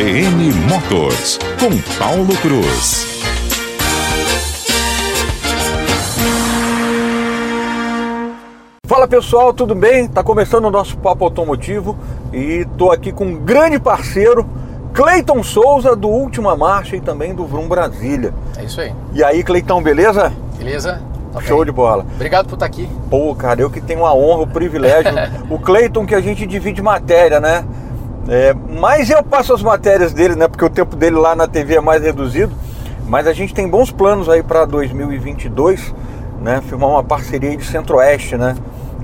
CBN Motors, com Paulo Cruz. Fala pessoal, tudo bem? Tá começando o nosso papo automotivo e tô aqui com um grande parceiro, Cleiton Souza, do Última Marcha e também do Vrum Brasília. É isso aí. E aí, Cleitão, beleza? Beleza? Tá Show bem. de bola. Obrigado por estar aqui. Pô, cara, eu que tenho a honra, o privilégio. o Cleiton que a gente divide matéria, né? É, mas eu passo as matérias dele, né? Porque o tempo dele lá na TV é mais reduzido. Mas a gente tem bons planos aí para 2022, né? Firmar uma parceria de Centro-Oeste, né?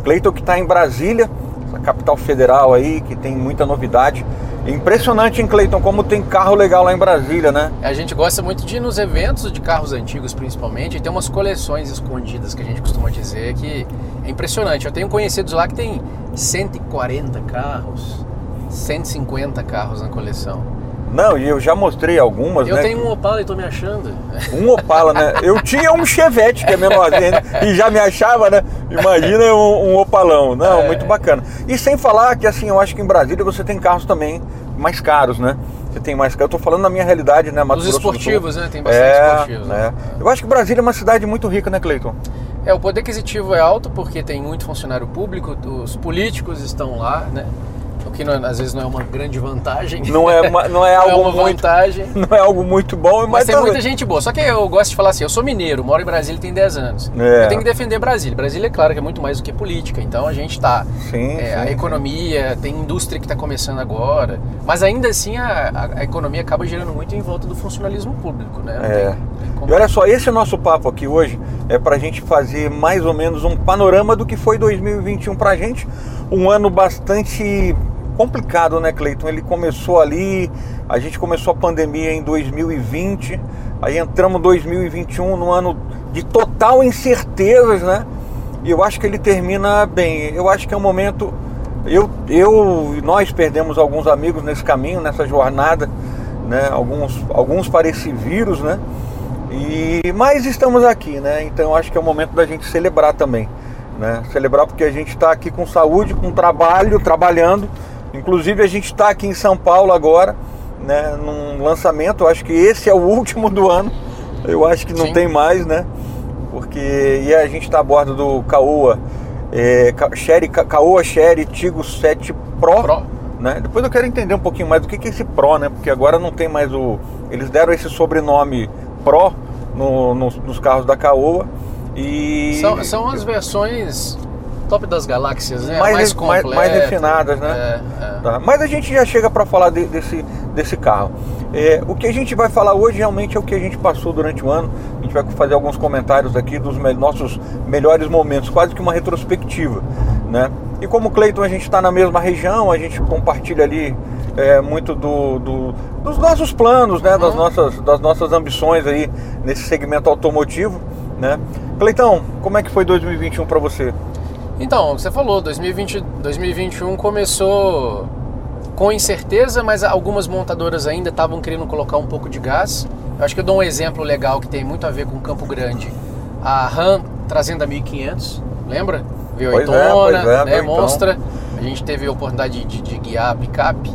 Cleiton que está em Brasília, essa capital federal aí, que tem muita novidade. Impressionante, hein, Cleiton, como tem carro legal lá em Brasília, né? A gente gosta muito de ir nos eventos de carros antigos, principalmente, e tem umas coleções escondidas que a gente costuma dizer que é impressionante. Eu tenho conhecidos lá que tem 140 carros, 150 carros na coleção. Não, e eu já mostrei algumas, Eu né? tenho um Opala e tô me achando. Um Opala, né? Eu tinha um Chevette, que é menorzinho, né? e já me achava, né? Imagina um, um Opalão. Não, É. muito bacana. E sem falar que, assim, eu acho que em Brasília você tem carros também mais caros, né? Você tem mais caros. Eu tô falando na minha realidade, né? Mato Os esportivos, né? Tem bastante É, esportivos. né? Eu acho que Brasília é uma cidade muito rica, né, Cleiton? É, o poder aquisitivo é alto porque tem muito funcionário público, os políticos estão lá, né? O que é- às vezes não é uma grande vantagem. Não é, uma- não é Não é algo muito. vantagem. Não é algo muito bom, mas, Mas tem também- muita gente boa. Só que eu gosto de falar assim, eu sou mineiro, moro em Brasília tem 10 anos. É. Eu tenho que defender Brasília. Brasília, é claro, que é muito mais do que política. Então a gente tá. Sim, é, A economia, tem indústria que está começando agora. Mas ainda assim a, a- a economia acaba girando muito em volta do funcionalismo público, né? É. tem- tem E olha só, esse nosso papo aqui hoje é pra gente fazer mais ou menos um panorama do que foi 2021 pra gente. Um ano bastante complicado, né, Cleiton? Ele começou ali, a gente começou a pandemia em 2020, aí entramos em 2021 no ano de total incertezas, né? E eu acho que ele termina bem. Eu acho que é um momento. Eu, eu nós perdemos alguns amigos nesse caminho, nessa jornada, né? Alguns, alguns para vírus, né? E, mas estamos aqui, né? Então acho que é o momento da gente celebrar também, né? Celebrar porque a gente está aqui com saúde, com trabalho, trabalhando. Inclusive a gente está aqui em São Paulo agora, né? Num lançamento. Acho que esse é o último do ano. Eu acho que não Sim. tem mais, né? Porque e a gente está a bordo do Caoa, é, Sherry, Ca- Caoa Sherry Tigo 7 Pro, Pro. né? Depois eu quero entender um pouquinho mais do que que é esse Pro, né? Porque agora não tem mais o. Eles deram esse sobrenome Pro no- nos, nos carros da Caoa e São, são as versões top das galáxias, né? mais, mais mais, mais refinadas, né? É, é. Tá, Mas a gente já chega para falar de- desse, desse carro. É, o que a gente vai falar hoje realmente é o que a gente passou durante o ano. A gente vai fazer alguns comentários aqui dos me- nossos melhores momentos, quase que uma retrospectiva, né? E como o Cleiton a gente está na mesma região, a gente compartilha ali é, muito do, do- dos nossos planos, né? Das, Uhum. nossas, das nossas ambições aí nesse segmento automotivo, né? Cleitão, como é que foi 2021 para você? Então, você falou, 2020, 2021 começou com incerteza, mas algumas montadoras ainda estavam querendo colocar um pouco de gás. Eu acho que eu dou um exemplo legal que tem muito a ver com Campo Grande. A Ram trazendo a 1500, lembra? V8, Pois é, é, né? V8. Monstra. A gente teve a oportunidade de, de guiar a picape.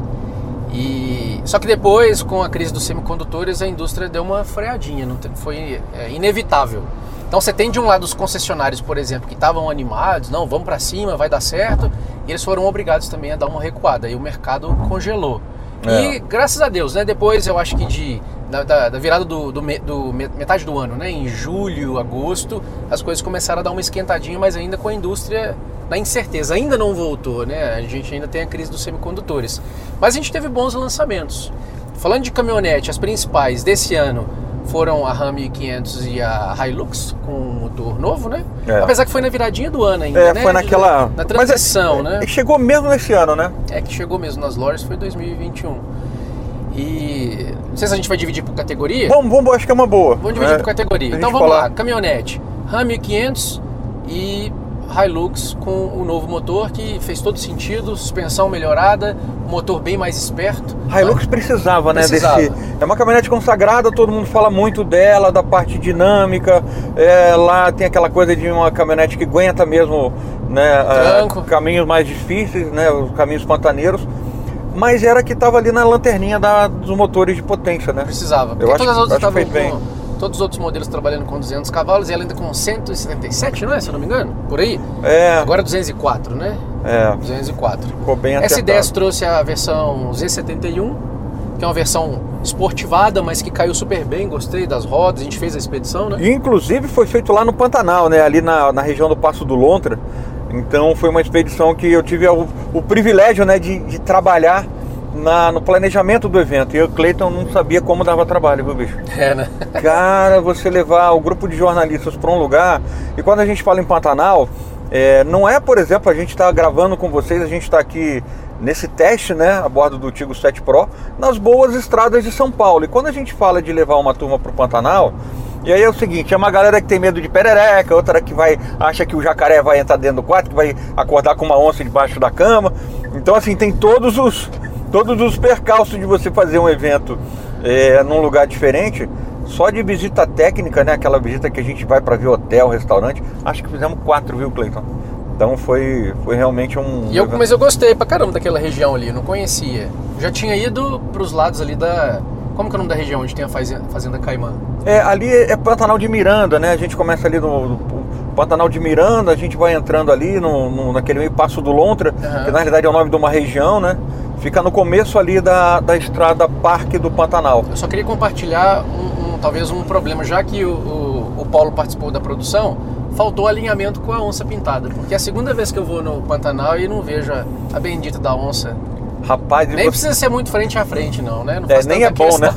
E só que depois, com a crise dos semicondutores, a indústria deu uma freadinha, não foi é, inevitável. Então você tem de um lado os concessionários, por exemplo, que estavam animados, não, vamos para cima, vai dar certo, e eles foram obrigados também a dar uma recuada, e o mercado congelou. É. E graças a Deus, né? Depois eu acho que de da, da- da virada do, do do me- metade do ano, né? Em julho, agosto, as coisas começaram a dar uma esquentadinha, mas ainda com a indústria na incerteza. Ainda não voltou, né? A gente ainda tem a crise dos semicondutores. Mas a gente teve bons lançamentos. Falando de caminhonete, as principais desse ano foram a Ram 1500 e a Hilux com motor novo, né? É. Apesar que foi na viradinha do ano ainda, É, né? foi naquela. Na é- transição, né? E chegou mesmo nesse ano, né? É que chegou mesmo nas lojas, foi 2021. E não sei se a gente vai dividir por categoria. Vamos, vamos, acho que é uma boa. Vamos dividir né? por categoria. Então vamos falar. lá, caminhonete, Ram 1500 e Hilux com o novo motor que fez todo sentido, suspensão melhorada, motor bem mais esperto. Hilux precisava, né? Precisava. Desse. É uma caminhonete consagrada, todo mundo fala muito dela, da parte dinâmica. É, lá tem aquela coisa de uma caminhonete que aguenta mesmo, né? Ah, caminhos mais difíceis, né? Os caminhos pantaneiros. mas era que estava ali na lanterninha da- dos motores de potência, né? Precisava. Porque Eu acho todas as que- outras estavam com. Todos os outros modelos trabalhando com 200 cavalos e ela ainda com 177, não é? Se eu não me engano? Por aí? É, Agora 204, né? é, 204. ficou bem S10 acertado. trouxe a versão Z71, que é uma versão esportivada, mas que caiu super bem, gostei das rodas, a gente fez a expedição, né? Inclusive foi feito lá no Pantanal, né? Ali na, na região do Passo do Lontra. Então foi uma expedição que eu tive o, o privilégio né, de, de trabalhar na- no planejamento do evento. E eu, Cleiton, não sabia como dava trabalho, viu, bicho? É, né? Cara, você levar o grupo de jornalistas para um lugar. E quando a gente fala em Pantanal, é, não é, por exemplo, a gente está gravando com vocês, a gente está aqui nesse teste, né, a bordo do Tigo 7 Pro, nas boas estradas de São Paulo. E quando a gente fala de levar uma turma para o Pantanal, e aí é o seguinte, é uma galera que tem medo de perereca, outra que vai acha que o jacaré vai entrar dentro do quarto, que vai acordar com uma onça debaixo da cama. Então assim, tem todos os todos os percalços de você fazer um evento é, num lugar diferente. Só de visita técnica, né? Aquela visita que a gente vai para ver hotel, restaurante. Acho que fizemos quatro, viu, Cleiton? Então foi, foi realmente um. E eu, mas eu gostei pra caramba daquela região ali, não conhecia. Já tinha ido pros lados ali da. Como que é o nome da região onde tem a fazenda, fazenda Caimã? É, ali é Pantanal de Miranda, né? A gente começa ali no, no Pantanal de Miranda, a gente vai entrando ali no, no- naquele meio Passo do Lontra, Aham. que na realidade é o nome de uma região, né? Fica no começo ali da, da estrada Parque do Pantanal. Eu só queria compartilhar um, um- talvez um problema, já que o, o, o Paulo participou da produção, faltou alinhamento com a onça pintada. Porque é a segunda vez que eu vou no Pantanal e não vejo a, a bendita da onça. Rapaz, Nem você- precisa ser muito frente a frente, não, né? Não É, nem é bom, né?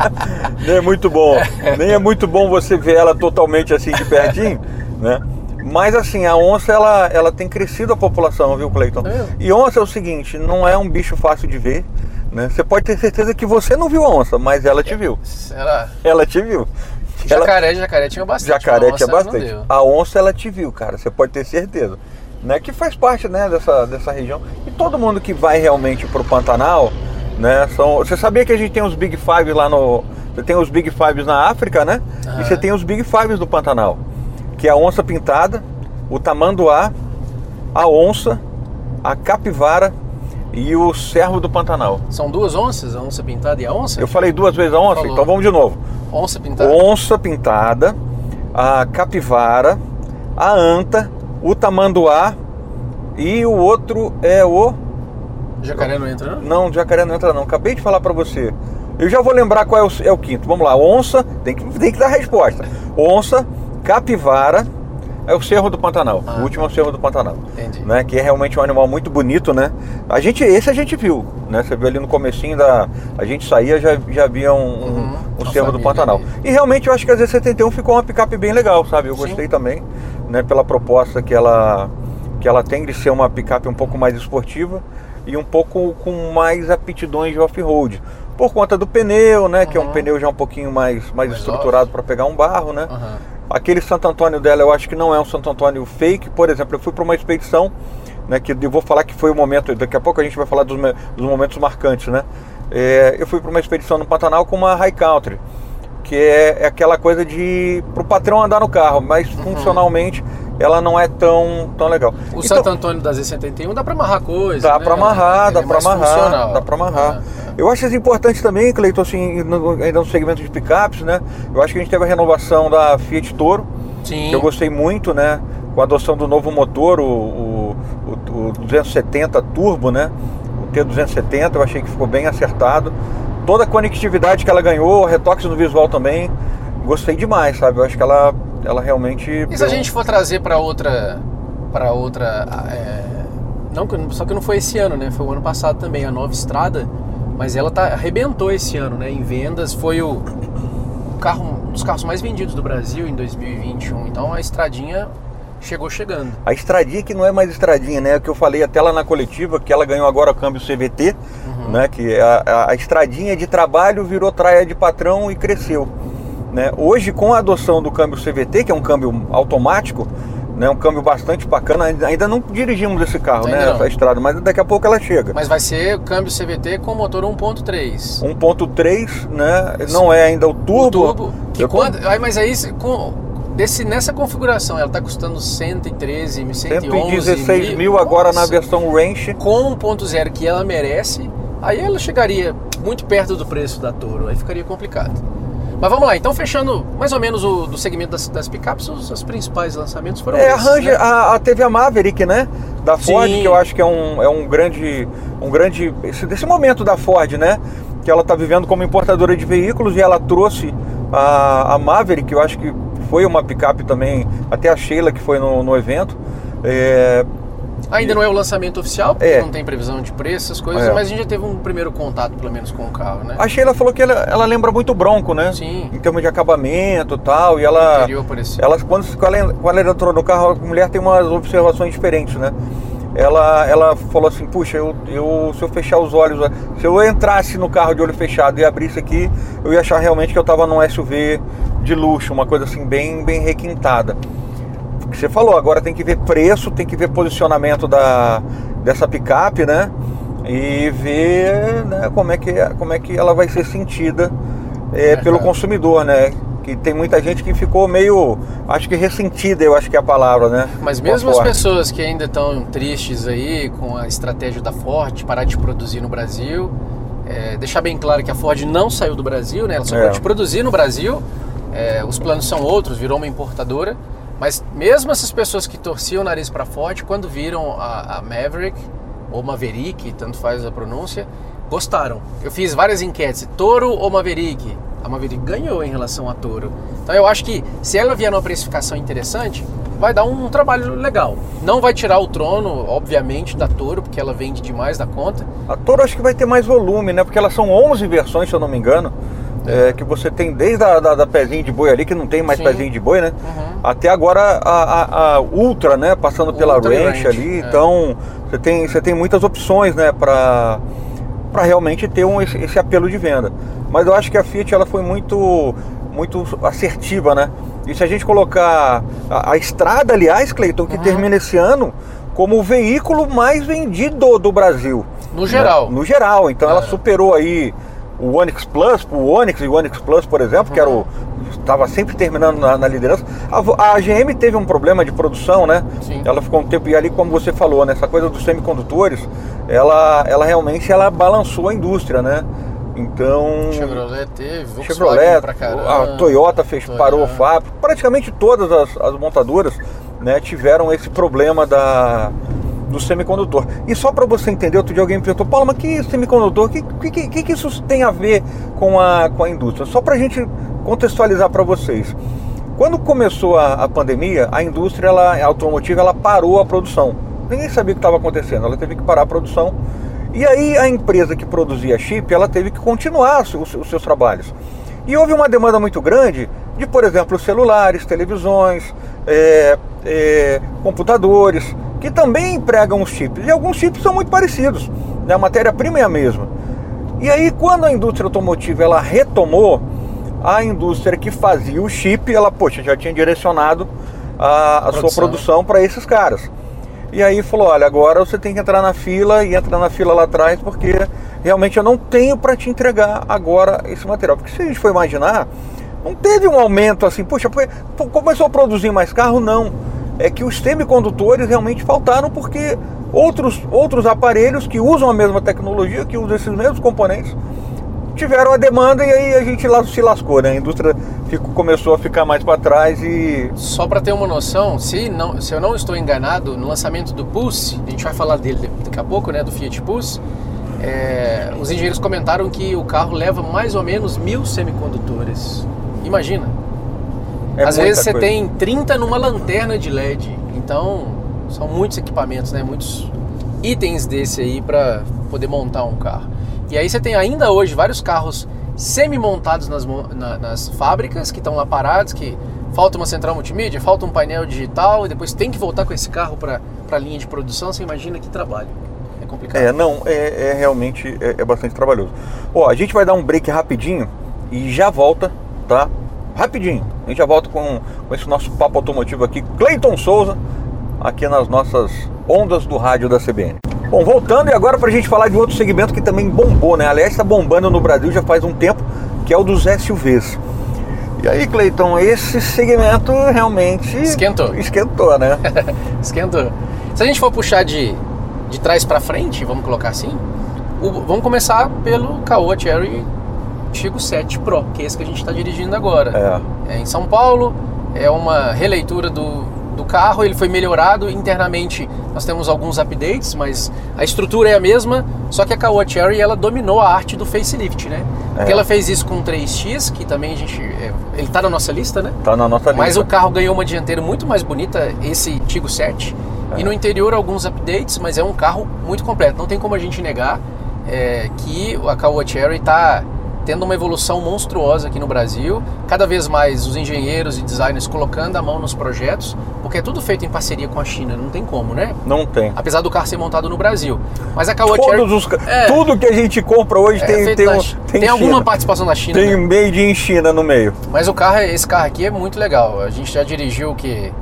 nem é muito bom. nem é muito bom você ver ela totalmente assim de pertinho, né? Mas assim, a onça ela, ela tem crescido a população, viu, Cleiton? É. E onça é o seguinte, não é um bicho fácil de ver, né? Você pode ter certeza que você não viu a onça, mas ela te viu. Era... Ela te viu. Ela- Jacaré, jacaré tinha bastante. Jacaré tinha bastante. A onça ela te viu, cara. Você pode ter certeza. Né? Que faz parte né, dessa, dessa região. E todo mundo que vai realmente pro Pantanal, né? São. Você sabia que a gente tem os Big Five lá no. Você tem os Big Fives na África, né? Aham. E você tem os Big Fives do Pantanal. Que é a onça pintada, o tamanduá, a onça, a capivara e o cervo do Pantanal. São duas onças, a onça pintada e a onça? Eu falei duas vezes a onça, Falou. então vamos de novo. Onça pintada. onça pintada, a capivara, a anta, o tamanduá e o outro é o. Jacaré não entra, não? Não, o jacaré não entra não. Acabei de falar pra você. Eu já vou lembrar qual é o, é o quinto. Vamos lá. Onça, tem que, tem que dar a resposta. Onça, capivara, é o cerro do Pantanal. Ah, o último é o cerro do Pantanal. Entendi. Né, que é realmente um animal muito bonito, né? A gente, esse a gente viu, né? Você viu ali no comecinho da... A gente saía, já, já via um, um- Uhum, um cerro do Pantanal. ali. E realmente eu acho que a Z71 ficou uma picape bem legal, sabe? Eu Sim. gostei também, né? Pela proposta que ela, que ela tem de ser uma picape um pouco mais esportiva e um pouco com mais aptidões de off-road. Por conta do pneu, né? Que é um Uhum. pneu já um pouquinho mais, mais Mais estruturado para pegar um barro, né? Aham. Aquele Santo Antônio dela eu acho que não é um Santo Antônio fake. Por exemplo, eu fui para uma expedição, né, que eu vou falar que foi o momento, daqui a pouco a gente vai falar dos, dos momentos marcantes, né? É, eu fui para uma expedição no Pantanal com uma High Country, que é, é aquela coisa de para o patrão andar no carro, mas funcionalmente ela não é tão, tão legal. O Então, Santo Antônio da Z71 dá pra amarrar coisa. Dá né? para amarrar, dá é para amarrar, funcional. dá para amarrar. É, é. Eu acho isso importante também, Cleiton, assim, no- ainda no segmento de picapes, né? Eu acho que a gente teve a renovação da Fiat Toro, Sim. que eu gostei muito, né? Com a adoção do novo motor, o, o, o- o 270 Turbo, né? O T270, eu achei que ficou bem acertado. Toda a conectividade que ela ganhou, retoques no visual também, gostei demais, sabe? Eu acho que ela, ela realmente. E se a gente for trazer pra outra. para outra. é, não, só que não foi esse ano, né? Foi o ano passado também, a nova estrada. Mas ela tá, arrebentou esse ano, né? Em vendas. Foi o carro, um dos carros mais vendidos do Brasil em 2021. Então a estradinha chegou chegando. A estradinha que não é mais estradinha, né? O que eu falei até lá na coletiva, que ela ganhou agora o câmbio CVT, Uhum. né? Que a, a- a estradinha de trabalho virou traia de patrão e cresceu. Né? Hoje, com a adoção do câmbio CVT, que é um câmbio automático, né? um câmbio bastante bacana, ainda- não dirigimos esse carro, Ainda né? não. Essa estrada, mas daqui a pouco ela chega. Mas vai ser o câmbio CVT com motor 1.3. 1.3, né? Não é ainda o turbo. O turbo. Que Eu- quando, ai, mas aí, se- com, desse, nessa configuração, ela tá custando 113 mil, 111 116 mil agora na Nossa. versão Range. com 1.0 que ela merece aí ela chegaria muito perto do preço da Toro, aí ficaria complicado. Mas vamos lá, então fechando mais ou menos o do segmento das, das picapes, os, os principais lançamentos foram É, a esses, Ranger, né? a, a- teve a Maverick, né? Da Ford, Sim. que eu acho que é um, é um grande. Um grande. Esse, desse momento da Ford, né? Que ela está vivendo como importadora de veículos e ela trouxe a, a Maverick, que eu acho que foi uma picape também, até a Sheila que foi no, no evento. É, Ainda não é o lançamento oficial, porque É. não tem previsão de preço, essas coisas, É. mas a gente já teve um primeiro contato, pelo menos, com o carro, né? a Sheila falou que ela, ela lembra muito Bronco, né? Sim. Em termos de acabamento e tal. E ela. Ela, quando, quando ela entrou no carro, a mulher tem umas observações diferentes, né? Ela, ela falou assim, puxa, eu, eu, se eu fechar os olhos, se eu entrasse no carro de olho fechado e abrisse aqui, eu ia achar realmente que eu estava num SUV de luxo, uma coisa assim bem, bem requintada. Que você falou, agora tem que ver preço, tem que ver posicionamento da, dessa picape, né? E ver né, como, é que, como é que ela vai ser sentida é, pelo consumidor, né? Que tem muita gente que ficou meio, acho que ressentida, eu acho que é a palavra, né? Mas mesmo as pessoas que ainda estão tristes aí com a estratégia da Ford parar de produzir no Brasil, é, deixar bem claro que a Ford não saiu do Brasil, né? Ela só É. pode produzir no Brasil. é, os planos são outros, virou uma importadora. Mas mesmo essas pessoas que torciam o nariz para Ford, quando viram a, a Maverick ou Maverick, tanto faz a pronúncia, gostaram. Eu fiz várias enquetes, Toro ou Maverick? A Maverick ganhou em relação a Toro. Então eu acho que se ela vier numa precificação interessante, vai dar um trabalho legal. Não vai tirar o trono, obviamente, da Toro, porque ela vende demais da conta. A Toro acho que vai ter mais volume, né? Porque elas são 11 versões, se eu não me engano. É, que você tem desde a da, da pezinho de boi ali, que não tem mais Sim. pezinho de boi, né? Uhum. Até agora a, a- a Ultra, né? Passando pela Ultra Ranch Ranch, ali. é. Então você tem, você tem muitas opções, né? Pra, pra realmente ter um, esse, esse apelo de venda. Mas eu acho que a Fiat ela foi muito, muito assertiva, né? E se a gente colocar a, a estrada, aliás, Cleiton, que Uhum. termina esse ano como o veículo mais vendido do Brasil. No geral. Né? No geral. Então ela É. superou aí o Onix Plus, o Onix e o Onix Plus, por exemplo, que era o estava sempre terminando na, na liderança. A, a GM teve um problema de produção, né? Sim. Ela ficou um tempo e ali, como você falou, né? Essa coisa dos semicondutores, ela, ela realmente ela balançou a indústria, né? Então Chevrolet teve, Volkswagen Chevrolet, pra caramba. a Toyota fez, Toyota. parou a fábrica. Praticamente todas as, as montadoras né, tiveram esse problema da, do semicondutor. E só para você entender, outro dia alguém me perguntou, Paulo, mas que semicondutor? O que, que, que, que isso tem a ver com a, com a indústria? Só para a gente contextualizar para vocês. Quando começou a, a pandemia, a indústria ela, a automotiva ela parou a produção. Ninguém sabia o que estava acontecendo, ela teve que parar a produção. E aí a empresa que produzia chip, ela teve que continuar os, os- seus trabalhos. E houve uma demanda muito grande de, por exemplo, celulares, televisões, é, é, computadores, que também empregam os chips. E alguns chips são muito parecidos, né? a matéria-prima é a mesma. E aí, quando a indústria automotiva ela retomou, a indústria que fazia o chip, ela, poxa, já tinha direcionado a, a sua Produção. para esses caras. E aí falou, olha, agora você tem que entrar na fila e entrar na fila lá atrás, porque realmente eu não tenho para te entregar agora esse material. Porque se a gente for imaginar, não teve um aumento assim, pô, começou a produzir mais carro, não. É que os semicondutores realmente faltaram porque outros, outros aparelhos que usam a mesma tecnologia, que usam esses mesmos componentes, tiveram a demanda e aí a gente lá se lascou, né? A indústria ficou, começou a ficar mais para trás e Só para ter uma noção, se, não, se eu não estou enganado, no lançamento do Pulse, a gente vai falar dele daqui a pouco, né, do Fiat Pulse, é, os engenheiros comentaram que o carro leva mais ou menos mil semicondutores. Imagina. É Às vezes você coisa. tem 30 numa lanterna de LED. Então, são muitos equipamentos, né? Muitos itens desse aí para poder montar um carro. E aí você tem ainda hoje vários carros semi-montados nas, na- nas fábricas que estão lá parados, que falta uma central multimídia, falta um painel digital e depois tem que voltar com esse carro para a linha de produção. Você imagina que trabalho. É complicado. É, não, é, é realmente é, é bastante trabalhoso. Ó, a gente vai dar um break rapidinho e já volta, tá? Rapidinho. A gente já volta com, com esse nosso papo automotivo aqui, Cleiton Souza, aqui nas nossas ondas do rádio da CBN. Bom, voltando e agora pra gente falar de outro segmento que também bombou, né? Aliás, está bombando no Brasil já faz um tempo, que é o dos SUVs. E aí, Cleiton, esse segmento realmente Esquentou. Esquentou, né? Esquentou. Se a gente for puxar de, de trás para frente, vamos colocar assim, O- vamos começar pelo Caoa Cherry Tigo 7 Pro, que é esse que a gente está dirigindo agora. É. É em São Paulo, é uma releitura do, do carro, ele foi melhorado internamente. Nós temos alguns updates, mas a estrutura é a mesma, só que a Caoa Cherry ela dominou a arte do facelift, né? Porque É. ela fez isso com o 3X, que também a gente é, ele tá na nossa lista, né? Tá na nossa Mas lista. o carro ganhou uma dianteira muito mais bonita, esse Tigo 7. É. E no interior alguns updates, mas é um carro muito completo. Não tem como a gente negar é, que a Caoa Cherry está tendo uma evolução monstruosa aqui no Brasil. Cada vez mais os engenheiros e designers colocando a mão nos projetos, porque é tudo feito em parceria com a China, não tem como, né? Não tem. Apesar do carro ser montado no Brasil. Mas a Caoa Todos os, É. Tudo que a gente compra hoje é tem, tem, um- tem, tem alguma participação da China. Tem né? made in China no meio. Mas o carro, esse carro aqui é muito legal. A gente já dirigiu o que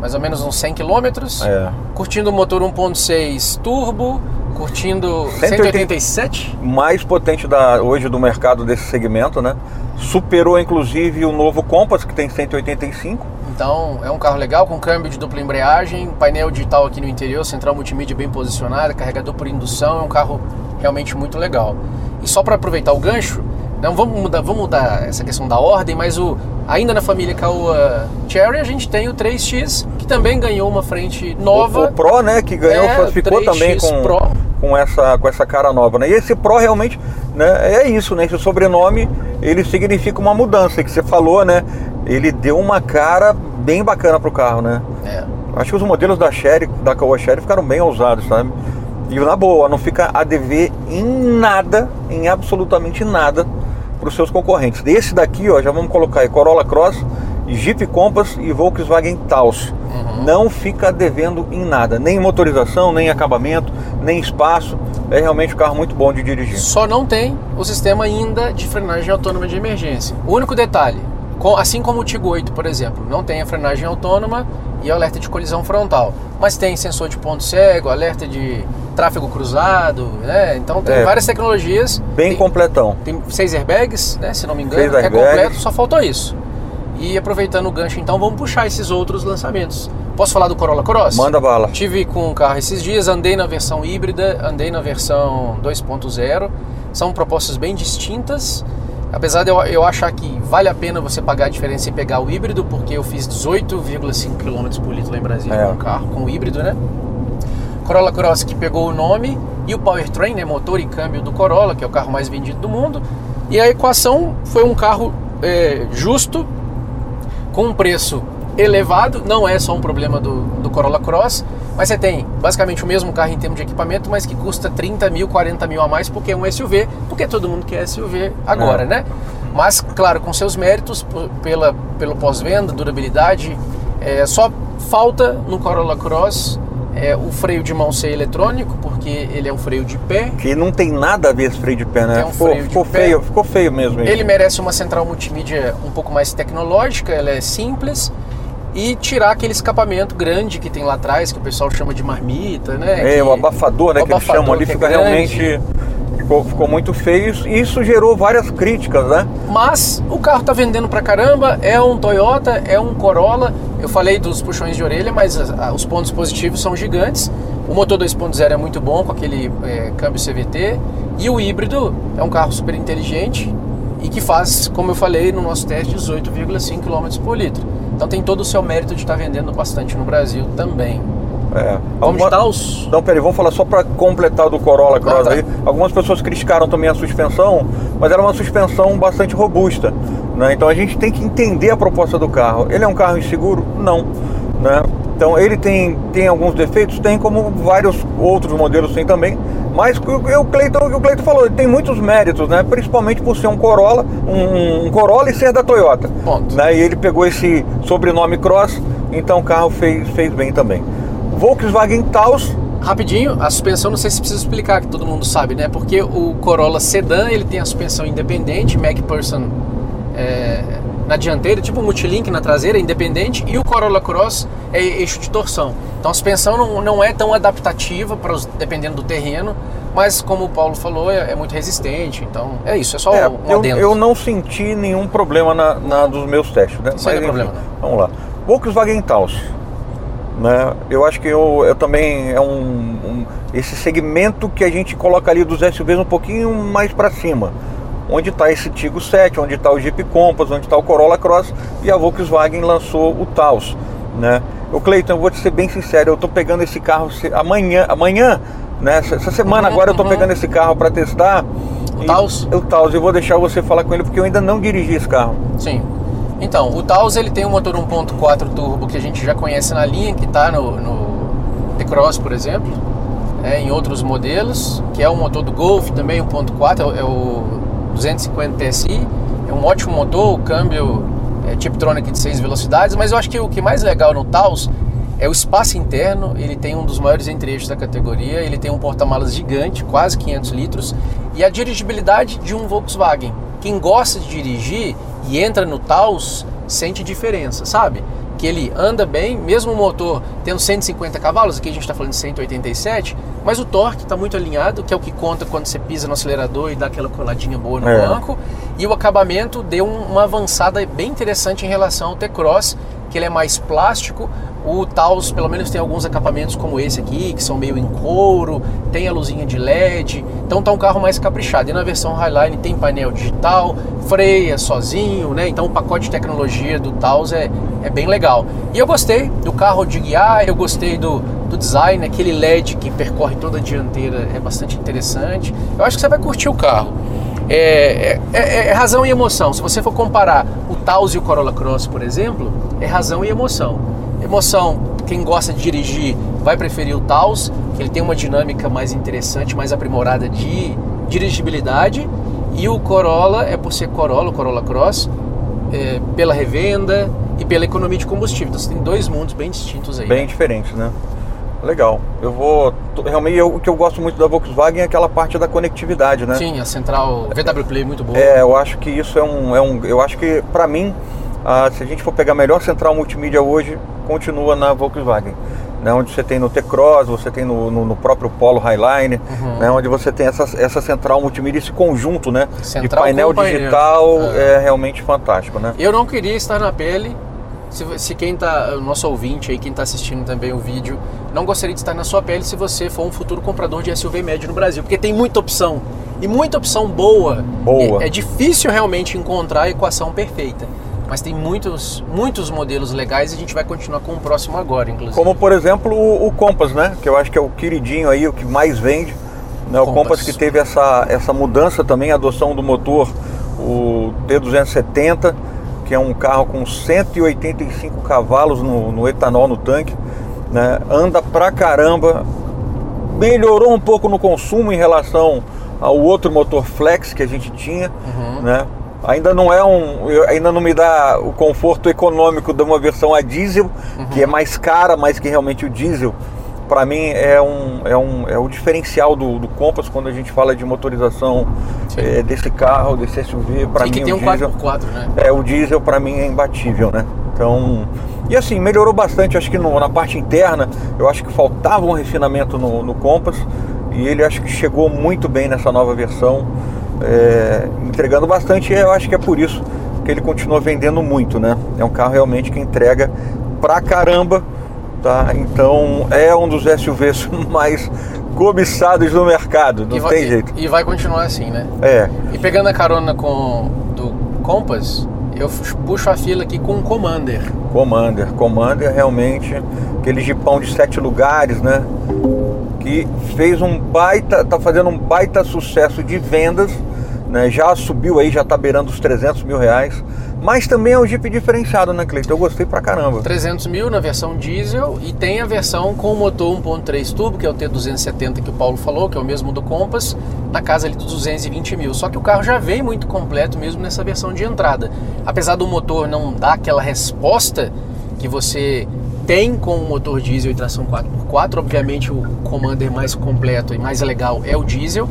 mais ou menos uns 100 km, É. curtindo o motor 1.6 turbo, curtindo 180. 187. Mais potente da, hoje do mercado desse segmento, né? Superou inclusive o novo Compass, que tem 185. Então é um carro legal com câmbio de dupla embreagem, painel digital aqui no interior, central multimídia bem posicionada, carregador por indução, é um carro realmente muito legal. E só para aproveitar o gancho, não vamos mudar, vamos mudar essa questão da ordem, mas o ainda na família Caoa Cherry a gente tem o 3X que também ganhou uma frente nova. O, o Pro, né, que ganhou, É, ficou 3X também com, Pro. Com, essa, com essa cara nova, né? E esse Pro realmente né, é isso, né? Esse sobrenome, ele significa uma mudança, que você falou, né? Ele deu uma cara bem bacana pro carro, né? É. Acho que os modelos da Sherry, da Caoa Sherry ficaram bem ousados, sabe? E na boa, não fica a dever em nada, em absolutamente nada, para os seus concorrentes. Esse daqui, ó, já vamos colocar aí Corolla Cross, Jeep Compass e Volkswagen Taos. Não fica devendo em nada, nem em motorização, nem em acabamento, nem espaço. É realmente um carro muito bom de dirigir. Só não tem o sistema ainda de frenagem autônoma de emergência. O único detalhe, assim como o Tigo 8, por exemplo, não tem a frenagem autônoma e o alerta de colisão frontal, mas tem sensor de ponto cego, alerta de tráfego cruzado, né? Então tem É. várias tecnologias. Bem tem, completão. tem seis airbags, né? Se não me engano, Seis é airbags. completo, só faltou isso. E aproveitando o gancho, então vamos puxar esses outros lançamentos. Posso falar do Corolla Cross? Manda bala. Tive com o carro esses dias, andei na versão híbrida, andei na versão 2.0. São propostas bem distintas. Apesar de eu, eu achar que vale a pena você pagar a diferença e pegar o híbrido, porque eu fiz 18,5 km por litro lá em Brasília É. com o carro, com o híbrido, né? Corolla Cross que pegou o nome e o powertrain, né, motor e câmbio do Corolla, que é o carro mais vendido do mundo. E a equação foi um carro é, justo, com um preço elevado, não é só um problema do, do Corolla Cross, mas você tem basicamente o mesmo carro em termos de equipamento, mas que custa 30 mil, 40 mil a mais porque é um SUV, porque todo mundo quer SUV agora, É. né? Mas, claro, com seus méritos, pela, pelo pós-venda, durabilidade, é, só falta no Corolla Cross é, o freio de mão ser eletrônico, porque ele é um freio de pé, Que não tem nada a ver esse freio de pé, né? Tem um ficou freio ficou pé. feio, ficou feio mesmo. isso. Ele merece uma central multimídia um pouco mais tecnológica, ela é simples e tirar aquele escapamento grande que tem lá atrás, que o pessoal chama de marmita, né? É, que- o abafador, né, o que eles abafador chamam ali, é fica realmente. Ficou, ficou muito feio e isso gerou várias críticas, né? Mas o carro tá vendendo pra caramba, é um Toyota, é um Corolla. Eu falei dos puxões de orelha, mas as- a- os pontos positivos são gigantes. O motor 2.0 é muito bom com aquele é, câmbio CVT e o híbrido é um carro super inteligente e que faz, como eu falei no nosso teste, 18,5 km por litro. Então tem todo o seu mérito de estar vendendo bastante no Brasil também. É. Vamos Alguma- dar os Não, peraí, vamos falar só para completar do Corolla Cross Ah, tá. aí. Algumas pessoas criticaram também a suspensão, mas era uma suspensão bastante robusta. Né? Então a gente tem que entender a proposta do carro. Ele é um carro inseguro? Não. Né? Então ele tem, tem alguns defeitos? Tem, como vários outros modelos tem também. Mas o, Cleiton, o Cleiton falou, ele tem muitos méritos, né? principalmente por ser um Corolla, um, um Corolla e ser da Toyota. Ponto. Né? E ele pegou esse sobrenome Cross, então o carro fez, fez bem também. Volkswagen Taos Rapidinho, a suspensão não sei se precisa explicar, que todo mundo sabe, né? Porque o Corolla Sedan ele tem a suspensão independente, MacPherson é, na dianteira, tipo Multilink na traseira, independente, e o Corolla Cross é eixo de torção. Então a suspensão não, não é tão adaptativa, para os, dependendo do terreno, mas como o Paulo falou, é, é muito resistente. Então é isso, é só É, um eu, adendo. eu não senti nenhum problema na, na dos meus testes, né? Não é enfim, problema, Vamos lá. Volkswagen Taos. Né? Eu acho que eu, eu também é um, um, esse segmento que a gente coloca ali dos SUVs um pouquinho mais para cima. Onde está esse Tigo 7, onde está o Jeep Compass, onde está o Corolla Cross e a Volkswagen lançou o Taos. Né? O Cleiton, eu vou te ser bem sincero, eu estou pegando esse carro amanhã, amanhã, né? Essa semana Uhum, agora eu estou uhum. pegando esse carro para testar. O E- Taos? O Taos, eu vou deixar você falar com ele porque eu ainda não dirigi esse carro. Sim. Então, o Taos ele tem um motor 1.4 turbo que a gente já conhece na linha, que está no, no T-Cross, por exemplo, é, em outros modelos, que é o motor do Golf também, 1.4, é o- é o 250 TSI. É um ótimo motor, o câmbio é Tiptronic de 6 velocidades, mas eu acho que o que mais legal no Taos é o espaço interno, ele tem um dos maiores entre-eixos da categoria, ele tem um porta-malas gigante, quase 500 litros, e a dirigibilidade de um Volkswagen. Quem gosta de dirigir e entra no Taos sente diferença, sabe? Que ele anda bem, mesmo o motor tendo 150 cavalos, aqui a gente está falando de 187, mas o torque está muito alinhado, que é o que conta quando você pisa no acelerador e dá aquela coladinha boa no É. banco. E o acabamento deu um- uma avançada bem interessante em relação ao T-Cross, que ele é mais plástico. O Taos, pelo menos, tem alguns acabamentos como esse aqui, que são meio em couro, tem a luzinha de LED, então tá um carro mais caprichado. E na versão Highline tem painel digital, freia sozinho, né? Então o pacote de tecnologia do Taos é, é bem legal. E eu gostei do carro de guiar, eu gostei do, do design, aquele LED que percorre toda a dianteira é bastante interessante. Eu acho que você vai curtir o carro. É, é- é- é razão e emoção. Se você for comparar o Taos e o Corolla Cross, por exemplo, é razão e emoção. Emoção, quem gosta de dirigir vai preferir o Taos, que ele tem uma dinâmica mais interessante, mais aprimorada de dirigibilidade. E o Corolla é por ser Corolla, o Corolla Cross, é, pela revenda e pela economia de combustível. Então você tem dois mundos bem distintos aí. Bem diferente, né? Legal. Eu vou. Realmente, eu- o que eu gosto muito da Volkswagen é aquela parte da conectividade, né? Sim, a central VW Play é muito boa. É, eu acho que isso é um. É um eu acho que, pra mim, ah, se a gente for pegar a melhor central multimídia hoje, continua na Volkswagen. Né, onde você tem no T-Cross, você tem no, no- no próprio Polo Highline, Uhum. né, onde você tem essa, essa central multimídia, esse conjunto né, de Central painel com painel. digital é. realmente fantástico. Né? Eu não queria estar na pele. Se, se quem tá, o nosso ouvinte aí, quem está assistindo também o vídeo, não gostaria de estar na sua pele se você for um futuro comprador de SUV médio no Brasil, porque tem muita opção e muita opção boa. Boa. E É difícil realmente encontrar a equação perfeita, mas tem muitos, muitos modelos legais e a gente vai continuar com o próximo agora, inclusive. Como por exemplo o, o Compass, né? Que eu acho que é o queridinho aí, o que mais vende. Né? O Compass. Compass que teve essa, essa mudança também, a adoção do motor, o T270, que é um carro com 185 cavalos no, no etanol no tanque. Né? Anda pra caramba. Melhorou um pouco no consumo em relação ao outro motor flex que a gente tinha. Uhum. Né? Ainda não é um. Ainda não me dá o conforto econômico de uma versão a diesel, que é mais cara, mas que realmente o diesel, para mim, é, um, é, um, é o diferencial do, do Compass quando a gente fala de motorização eh, desse carro, desse SUV. Para mim, que tem o um diesel, 4x4, né? é, o diesel para mim é imbatível, né? Então, e assim, melhorou bastante, acho que no- na parte interna, eu acho que faltava um refinamento no, no Compass e ele acho que chegou muito bem nessa nova versão, é, entregando bastante e eu acho que é por isso que ele continua vendendo muito, né? É um carro realmente que entrega pra caramba, tá? Então, é um dos SUVs mais cobiçados do mercado, não e vai, tem jeito. E vai continuar assim, né? É, E pegando a carona com do Compass, eu puxo a fila aqui com o Commander. Commander. Commander realmente, aquele jipão de sete lugares, né? Que fez um baita, tá fazendo um baita sucesso de vendas, né? Já subiu aí, já tá beirando os 300 mil reais. Mas também é um Jeep diferenciado, né, Cleiton? Eu gostei pra caramba. 300 mil na versão diesel e tem a versão com o motor 1.3 turbo, que é o T270 que o Paulo falou, que é o mesmo do Compass, na casa ali dos 220 mil. Só que o carro já vem muito completo mesmo nessa versão de entrada. Apesar do motor não dar aquela resposta que você tem com o motor diesel e tração 4x4, obviamente o Commander mais completo e mais legal é o diesel.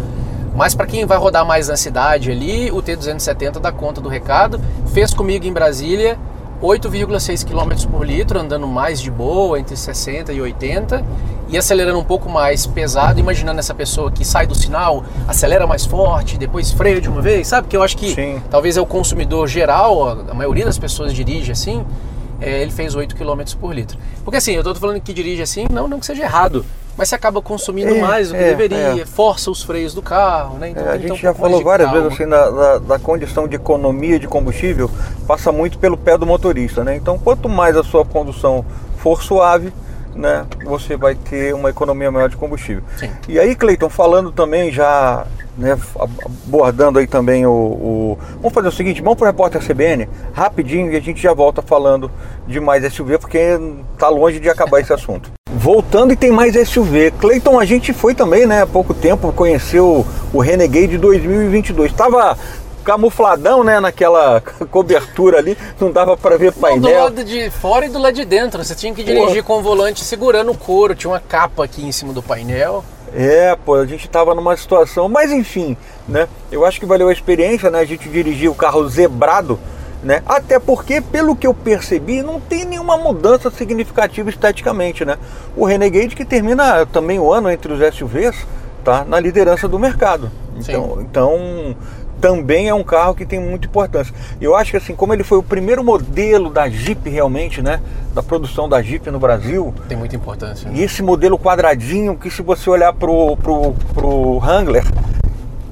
Mas para quem vai rodar mais na cidade ali, o T270 dá conta do recado. Fez comigo em Brasília 8,6 km por litro, andando mais de boa, entre 60 e 80, e acelerando um pouco mais pesado, imaginando essa pessoa que sai do sinal, acelera mais forte, depois freia de uma vez, sabe? Que eu acho que Sim. talvez é o consumidor geral, a- maioria das pessoas dirige assim. é, ele fez 8 km por litro. Porque assim, eu tô falando que dirige assim, não, não que seja errado, mas você acaba consumindo É, mais do que é, deveria, é. força os freios do carro, né? Então É, a gente um já falou várias calma. vezes assim da, da, da condição de economia de combustível passa muito pelo pé do motorista, né? Então quanto mais a sua condução for suave, né, você vai ter uma economia maior de combustível. Sim. E aí, Cleiton, falando também já, né, abordando aí também o, o- vamos fazer o seguinte, vamos para o repórter CBN rapidinho e a gente já volta falando de mais SUV porque tá longe de acabar esse assunto. Voltando e tem mais SUV. Cleiton, a gente foi também, né, há pouco tempo, conheceu o Renegade 2022. Estava camufladão, né, naquela cobertura ali, não dava para ver Não, do painel. lado de fora e do lado de dentro. Você tinha que dirigir com o volante segurando o couro, tinha uma capa aqui em cima do painel. É, pô, a gente tava numa situação, mas enfim, né? Eu acho que valeu a experiência, né? A gente dirigir o carro zebrado, né? Até porque, pelo que eu percebi, não tem nenhuma mudança significativa esteticamente, né? O Renegade que termina também o ano entre os SUVs, tá? Na liderança do mercado. Então, então também é um carro que tem muita importância. Eu acho que assim, como ele foi o primeiro modelo da Jeep realmente, né? Da produção da Jeep no Brasil, Tem muita importância. e esse modelo quadradinho, que se você olhar pro, pro, pro Wrangler,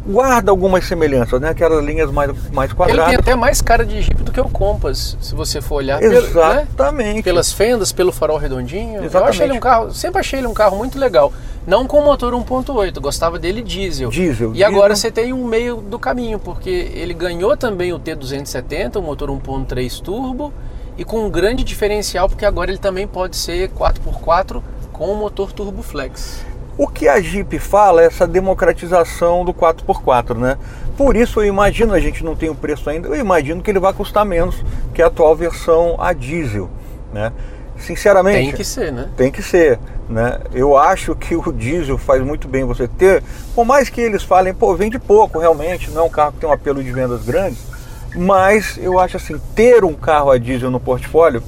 guarda algumas semelhanças, né? Aquelas linhas mais, mais Ele quadradas. tem até mais cara de Jeep do que o Compass, se você for olhar né? Exatamente. pelas fendas, pelo farol redondinho. Eu Exatamente. achei ele um carro, sempre achei ele um carro muito legal. Não com motor 1.8, gostava dele diesel. Diesel, E agora diesel. você tem um meio do caminho, porque ele ganhou também o T270, o motor 1.3 turbo, e com um grande diferencial, porque agora ele também pode ser 4x4 com o motor turbo flex. O que a Jeep fala é essa democratização do 4x4, né? Por isso eu imagino, a gente não tem o preço ainda, eu imagino que ele vai custar menos que a atual versão a diesel, né? Sinceramente, Tem que ser, né? Tem que ser, né? Eu acho que o diesel faz muito bem você ter, por mais que eles falem, pô, vende pouco realmente, não é um carro que tem um apelo de vendas grandes, mas eu acho assim, ter um carro a diesel no portfólio,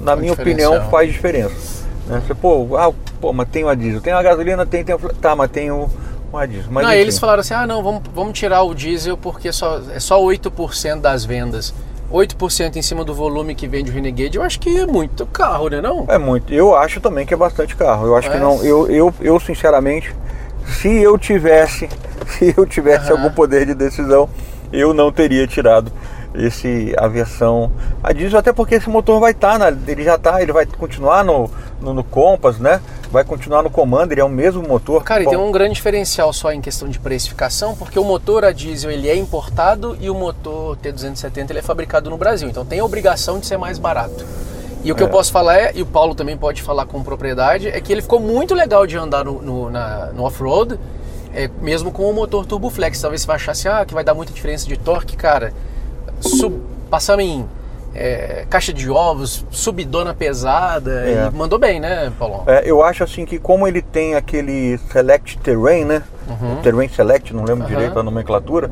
na minha opinião, faz diferença. Né? Você, pô, ah, pô, mas tem o diesel, tem a gasolina, tem, tem o, tá, mas tem o, o. Mas, não, enfim. eles falaram assim: ah, não, vamos, vamos tirar o diesel porque só, é só 8% das vendas. 8% em cima do volume que vende o Renegade, eu acho que é muito carro, né? Não? É muito. Eu acho também que é bastante carro. Eu acho que É. não. Eu, eu, eu sinceramente, se eu tivesse, se eu tivesse algum poder de decisão, eu não teria tirado esse a versão a diesel, até porque esse motor vai estar, na, ele já está, ele vai continuar no, no, no Compass, né? Vai continuar no Commander, é o mesmo motor. Cara, e Bom, tem um grande diferencial só em questão de precificação, porque o motor a diesel ele é importado e o motor T270 ele é fabricado no Brasil, então tem a obrigação de ser mais barato. E o que eu posso falar é, e o Paulo também pode falar com propriedade, é que ele ficou muito legal de andar no, no, no off-road, é, mesmo com o motor Turbo Flex. Talvez você vai achar assim, ah, que vai dar muita diferença de torque, cara. Sub, passamos em é, caixa de ovos, subidona pesada, É. e mandou bem, né, Paulo? É, eu acho assim que como ele tem aquele Select Terrain, né? Uhum. Terrain Select, não lembro Aham. direito a nomenclatura,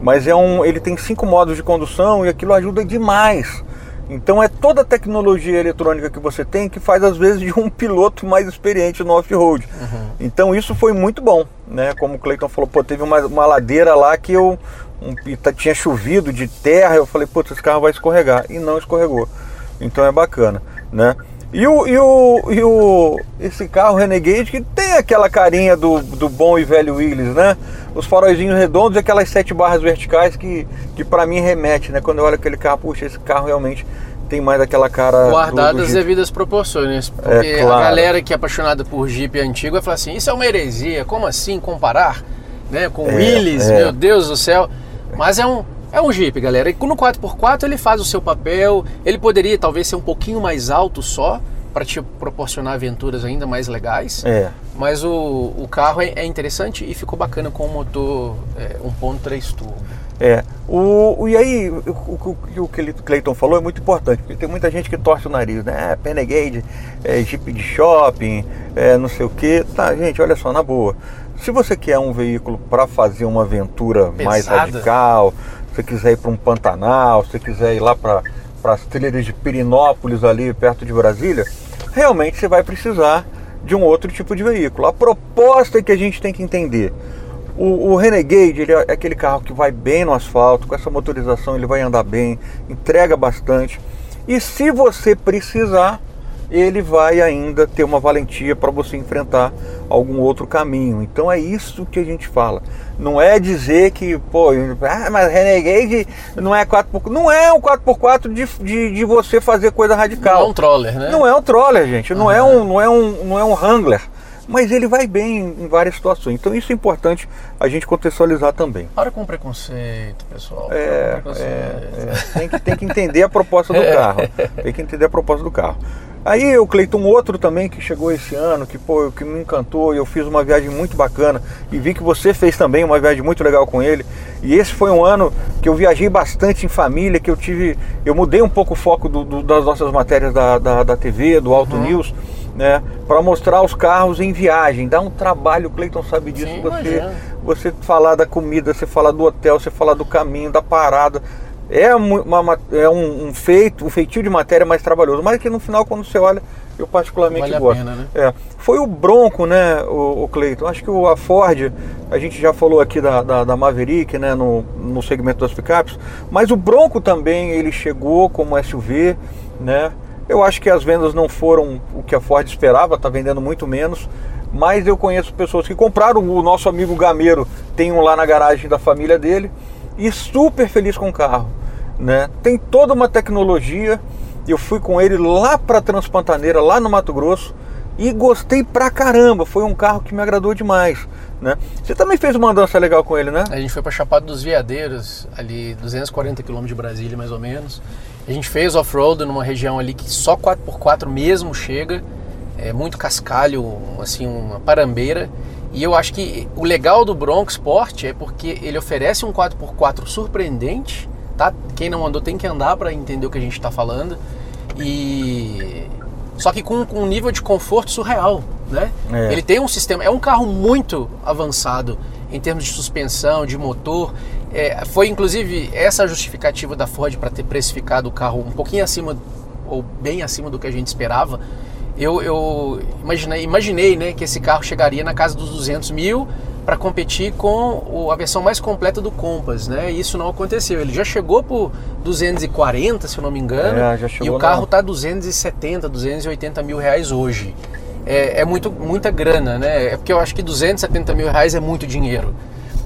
mas é um, ele tem cinco modos de condução e aquilo ajuda demais. Então é toda a tecnologia eletrônica que você tem que faz às vezes de um piloto mais experiente no off-road. Uhum. Então isso foi muito bom, né? Como o Cleiton falou, pô, teve uma, uma ladeira lá que eu um, e tá- tinha chovido de terra, eu falei, putz, esse carro vai escorregar e não escorregou. Então é bacana, né? E o, e o, e o esse carro Renegade que tem aquela carinha do, do bom e velho Willys, né? Os faróizinhos redondos e aquelas sete barras verticais que, que para mim remete, né? Quando eu olho aquele carro, puxa, esse carro realmente tem mais aquela cara. do- do as devidas proporções. Porque É, claro. a galera que é apaixonada por Jeep antigo vai falar assim: isso é uma heresia, como assim comparar né, com É, Willys? é. Meu Deus do céu. Mas é um, é um Jeep, galera. E no 4x4 ele faz o seu papel. Ele poderia talvez ser um pouquinho mais alto só, para te proporcionar aventuras ainda mais legais. É. Mas o, o carro é, é interessante e ficou bacana com o motor é, 1.3 turbo. É. O, o- e aí, o, o, o que o Cleiton falou é muito importante, porque tem muita gente que torce o nariz, né? É, Renegade, é Jeep de shopping, é não sei o que. Tá, gente, olha só, na boa. Se você quer um veículo para fazer uma aventura mais Pesada. radical, se você quiser ir para um Pantanal, se você quiser ir lá para as trilhas de Pirinópolis, ali perto de Brasília, realmente você vai precisar de um outro tipo de veículo. A proposta é que a gente tem que entender. O, o Renegade ele é aquele carro que vai bem no asfalto, com essa motorização ele vai andar bem, entrega bastante. E se você precisar, ele vai ainda ter uma valentia para você enfrentar algum outro caminho. Então é isso que a gente fala. Não é dizer que, pô, ah, mas Renegade não é 4x4. Não é um 4x4 de, de, de você fazer coisa radical. Não é um troller, né? Não é um troller, gente. Não, uhum. é, um, não, é, um, não é um Wrangler mas ele vai bem em várias situações. Então isso é importante a gente contextualizar também. Para com preconceito, pessoal. É, preconceito. é, é. Tem, que, tem que entender a proposta do carro. Tem que entender a proposta do carro. Aí o Cleiton, outro também que chegou esse ano, que, pô, que me encantou, e eu fiz uma viagem muito bacana, e vi que você fez também uma viagem muito legal com ele. E esse foi um ano que eu viajei bastante em família, que eu tive. Eu mudei um pouco o foco do, do, das nossas matérias da, da, da TV, do Alto uhum. News, né? Para mostrar os carros em viagem. Dá um trabalho, o Cleiton sabe disso. Sim, você, você falar da comida, você falar do hotel, você falar do caminho, da parada é, uma, é um, um, feito, um feitio de matéria mais trabalhoso, mas que no final, quando você olha, eu particularmente vale gosto. Pena, né? é. Foi o Bronco, né, o, o Cleiton? Acho que o, a Ford, a gente já falou aqui da, da, da, Maverick, né, no, no segmento das picapes, mas o Bronco também, ele chegou como SUV, né? Eu acho que as vendas não foram o que a Ford esperava, está vendendo muito menos, mas eu conheço pessoas que compraram, o nosso amigo Gameiro tem um lá na garagem da família dele, e super feliz com o carro né? Tem toda uma tecnologia. Eu fui com ele lá para Transpantaneira, lá no Mato Grosso, e gostei pra caramba. Foi um carro que me agradou demais, né? Você também fez uma andança legal com ele, né? A gente foi para Chapada dos Veadeiros, ali 240 km de Brasília, mais ou menos. A gente fez off-road numa região ali que só 4x4 mesmo chega. É muito cascalho, assim, uma parambeira. E eu acho que o legal do Bronco Sport é porque ele oferece um 4x4 surpreendente tá? Quem não andou tem que andar para entender o que a gente está falando. E só que com, com, um nível de conforto surreal, né? É. Ele tem um sistema, é um carro muito avançado em termos de suspensão, de motor. É, foi inclusive essa justificativa da Ford para ter precificado o carro um pouquinho acima ou bem acima do que a gente esperava. Eu, eu imaginei, imaginei né, que esse carro chegaria na casa dos 200 mil para competir com a versão mais completa do Compass, né? E isso não aconteceu. Ele já chegou por 240, se eu não me engano, é, e o carro está 270, 280 mil reais hoje. É, é, muito, muita grana, né? É porque eu acho que 270 mil reais é muito dinheiro.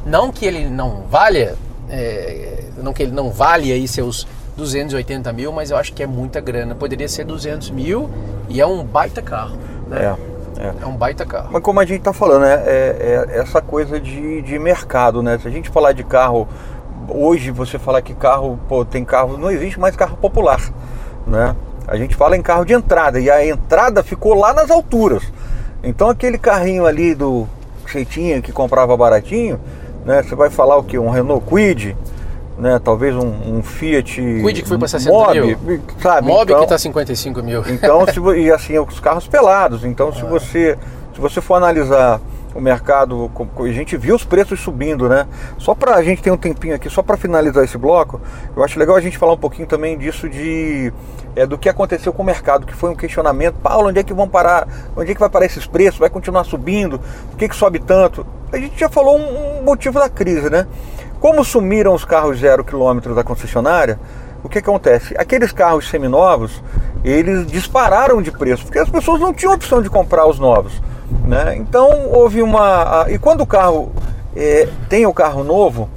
Não que ele não valha, é, não que ele não vale aí seus 280 mil, mas eu acho que é muita grana. Poderia ser 200 mil e é um baita carro. Né? É. É. é um baita carro. Mas como a gente está falando, né, é, é, essa coisa de, de mercado, né? Se a gente falar de carro, hoje você falar que carro, pô, tem carro, não existe mais carro popular, né? A gente fala em carro de entrada e a entrada ficou lá nas alturas. Então aquele carrinho ali do que você tinha que comprava baratinho, né? Você vai falar o que? Um Renault Quid, né? Talvez um, um Fiat Quid que foi para 60 Mob, mil. sabe? Mob então, que tá 55 mil. Então, se, e assim, os carros pelados. Então, se ah. você se você for analisar o mercado, a gente viu os preços subindo, né? Só para a gente ter um tempinho aqui, só para finalizar esse bloco, eu acho legal a gente falar um pouquinho também disso de é, do que aconteceu com o mercado, que foi um questionamento. Paulo, onde é que vão parar? Onde é que vai parar esses preços? Vai continuar subindo? Por que, que sobe tanto? A gente já falou um, motivo da crise, né? Como sumiram os carros zero quilômetro da concessionária, o que acontece? Aqueles carros seminovos, eles dispararam de preço, porque as pessoas não tinham opção de comprar os novos. Né? Então houve uma. E quando o carro é, tem o carro novo,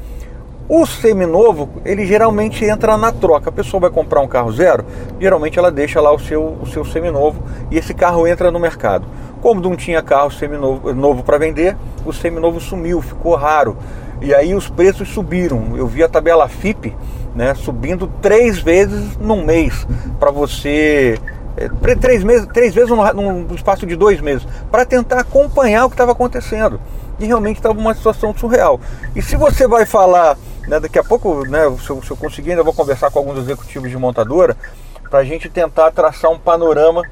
o seminovo, ele geralmente entra na troca. A pessoa vai comprar um carro zero, geralmente ela deixa lá o seu, o seu seminovo e esse carro entra no mercado. Como não tinha carro seminovo novo para vender, o seminovo sumiu, ficou raro. E aí os preços subiram. Eu vi a tabela FIP né, subindo três vezes num mês para você. É, três, meses, três vezes num, num espaço de dois meses, para tentar acompanhar o que estava acontecendo. E realmente estava uma situação surreal. E se você vai falar, né, daqui a pouco, né, se eu, se eu conseguir, ainda vou conversar com alguns executivos de montadora, para a gente tentar traçar um panorama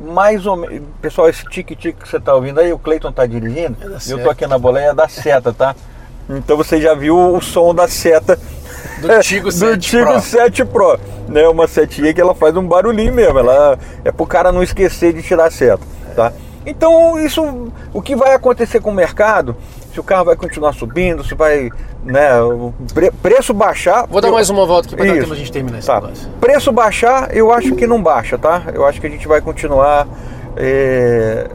mais ou menos. Pessoal, esse tique-tique que você está ouvindo aí, o Cleiton está dirigindo, é eu estou aqui na boleia da seta, tá? Então você já viu o som da seta do Tigo 7 do Tigo Pro. 7 Pro. Né? Uma setinha que ela faz um barulhinho mesmo. Ela é pro cara não esquecer de tirar a seta. Tá? Então isso, o que vai acontecer com o mercado se o carro vai continuar subindo, se vai, né, o pre- preço baixar. Vou dar mais uma volta aqui para dar Isso. tempo a gente terminar esse Tá. negócio. Preço baixar, eu acho que não baixa, tá? Eu acho que a gente vai continuar. é,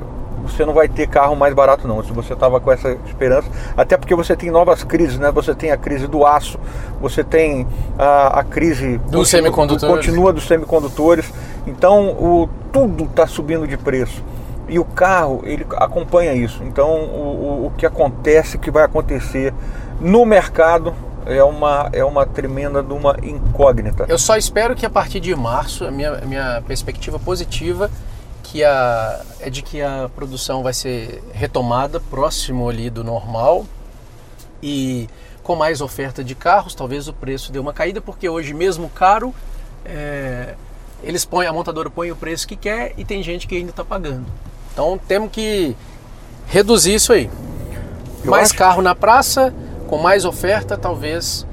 Você não vai ter carro mais barato, não. Se você estava com essa esperança, até porque você tem novas crises, né? Você tem a crise do aço, você tem a, a crise Dos semicondutores. continua dos semicondutores. Então, o, tudo está subindo de preço. E o carro, ele acompanha isso. Então, o, o, que acontece, que vai acontecer no mercado é uma, é uma tremenda de uma incógnita. Eu só espero que a partir de março, a minha, a minha perspectiva positiva que a, é de que a produção vai ser retomada próximo ali do normal e com mais oferta de carros, talvez o preço dê uma caída, porque hoje mesmo caro, é, eles põem, a montadora põe o preço que quer e tem gente que ainda está pagando. Então temos que reduzir isso aí. Eu mais acho- carro na praça, com mais oferta, talvez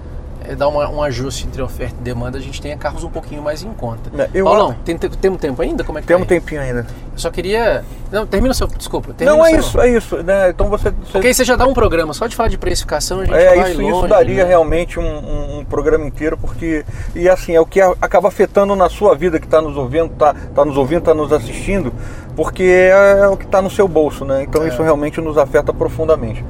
é, dar uma- um ajuste entre oferta e demanda, a gente tenha carros um pouquinho mais em conta. É, eu Paulão, tem, te- temos tempo ainda? Como é que Temos um tá aí? tempinho ainda. Eu só queria. Não, termina o seu. Desculpa. Não, é isso, é isso. Né? Então você. você- Porque aí você já dá um programa só de falar de precificação, a gente É, vai isso, longe, isso daria né? realmente um, um- um programa inteiro, porque. E assim, é o que acaba afetando na sua vida que está nos ouvindo, está tá nos ouvindo, está nos assistindo, porque é o que está no seu bolso, né? Então É. isso realmente nos afeta profundamente.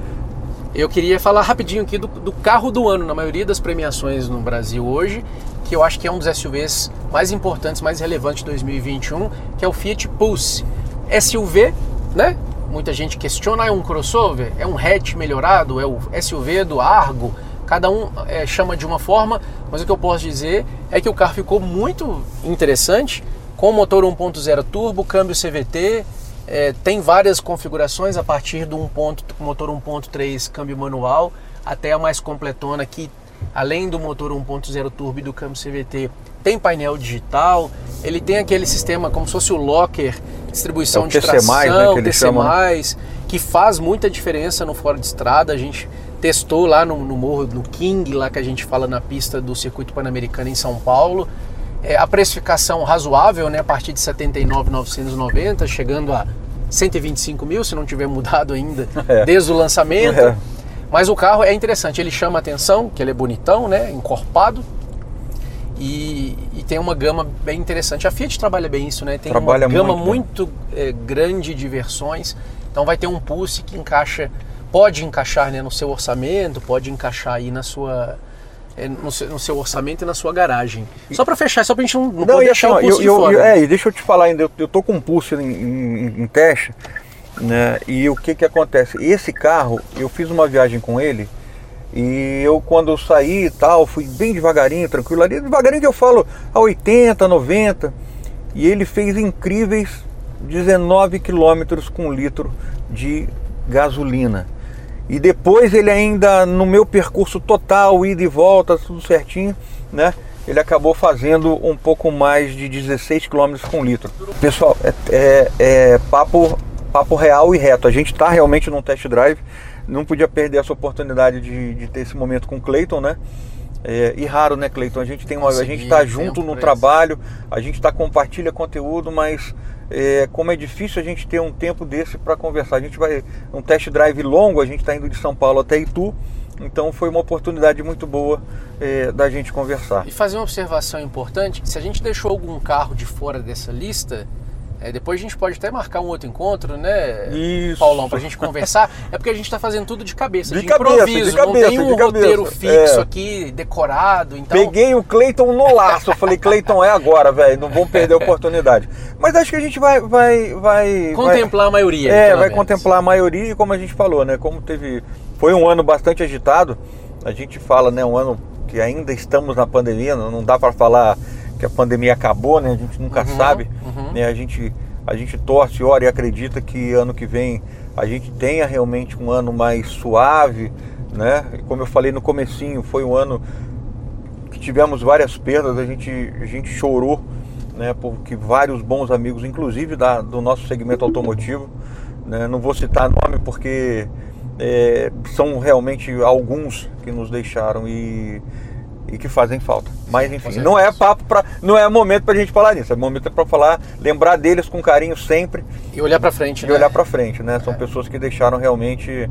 Eu queria falar rapidinho aqui do, do carro do ano na maioria das premiações no Brasil hoje, que eu acho que é um dos SUVs mais importantes, mais relevantes de 2021, que é o Fiat Pulse. SUV, né? Muita gente questiona, é um crossover? É um hatch melhorado? É o SUV do Argo? Cada um é, chama de uma forma, mas o que eu posso dizer é que o carro ficou muito interessante, com motor 1.0 turbo, câmbio CVT, é, tem várias configurações a partir do 1. ponto- motor 1.3 câmbio manual até a mais completona que além do motor 1.0 turbo e do câmbio CVT tem painel digital, ele tem aquele sistema como se fosse o locker, distribuição É o de tração, né, que TC+, chamam, que faz muita diferença no fora de estrada. A gente testou lá no, no morro, no King, lá que a gente fala na pista do circuito pan-americano em São Paulo. É, a precificação razoável, né, a partir de 79.990, chegando a 125 mil, se não tiver mudado ainda, É. desde o lançamento. É. Mas o carro é interessante, ele chama atenção, que ele é bonitão, né, encorpado. E, e tem uma gama bem interessante. A Fiat trabalha bem isso, né? Tem Trabalha uma gama muito muito, é, grande de versões. Então vai ter um Pulse que encaixa, pode encaixar né, no seu orçamento, pode encaixar aí na sua, no, seu, no seu orçamento e na sua garagem. Só para fechar, só para a gente não, não, Não, assim, deixar ó, o Pulse eu, de eu- fora. eu- é, e deixa eu te falar ainda, eu, eu tô com um pulso em, em- em teste, né? E o que que acontece? Esse carro, eu fiz uma viagem com ele e eu quando eu saí e tal, fui bem devagarinho, tranquilo ali, devagarinho que eu falo a 80, 90, e ele fez incríveis 19 quilômetros com litro de gasolina. E depois ele ainda, no meu percurso total, ida e volta, tudo certinho, né? Ele acabou fazendo um pouco mais de 16 km com litro. Pessoal, é, é- é papo, papo real e reto. A gente está realmente num test drive. Não podia perder essa oportunidade de, de ter esse momento com o Clayton, né? É, e raro, né, Cleiton? A gente tem uma, a gente está junto no trabalho, a gente está compartilha conteúdo, mas é, como é difícil a gente ter um tempo desse para conversar. A gente vai um test drive longo, a gente está indo de São Paulo até Itu, então foi uma oportunidade muito boa é, da gente conversar. E fazer uma observação importante, se a gente deixou algum carro de fora dessa lista, é, depois a gente pode até marcar um outro encontro, né, Isso. Paulão, pra gente conversar. É porque a gente tá fazendo tudo de cabeça, De de, cabeça, improviso, de não cabeça, tem um de cabeça. roteiro fixo É. aqui, decorado, então... Peguei o Cleiton no laço. Eu falei, Cleiton, é agora, velho. Não vamos perder a oportunidade. Mas acho que a gente vai. vai, vai Contemplar a maioria. É, vai menos. contemplar a maioria e como a gente falou, né? Como teve. Foi um ano bastante agitado. A gente fala, né? Um ano que ainda estamos na pandemia. Não não dá para falar que a pandemia acabou, né? A gente nunca Uhum, sabe. uhum. Né? A, gente, a gente torce, ora e acredita que ano que vem a gente tenha realmente um ano mais suave, né? E Como eu falei no comecinho, foi um ano que tivemos várias perdas, a gente, a gente chorou, né, porque vários bons amigos, inclusive da, do nosso segmento automotivo, né, não vou citar nome porque é, são realmente alguns que nos deixaram e, e que fazem falta. Mas enfim, não é papo para, não é momento para a gente falar nisso, é momento para falar, lembrar deles com carinho sempre E olhar pra frente, e né? olhar para frente, né? São É. pessoas que deixaram realmente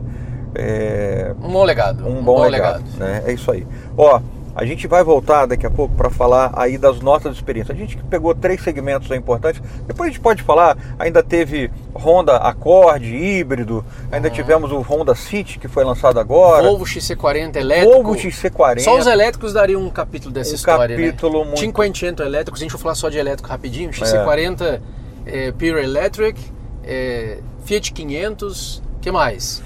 é, Um bom legado. um bom, legado, né? É isso aí. Ó, a gente vai voltar daqui a pouco para falar aí das nossas experiências. A gente pegou três segmentos importantes. Depois a gente pode falar, ainda teve Honda Accord híbrido, ainda tivemos o Honda City que foi lançado agora. Volvo XC40 elétrico. Volvo XC40. Só os elétricos dariam um capítulo dessa Um história, capítulo né? muito- 500 elétricos, a gente vai falar só de elétrico rapidinho. XC40 é, Pure Electric, é, Fiat 500, que mais?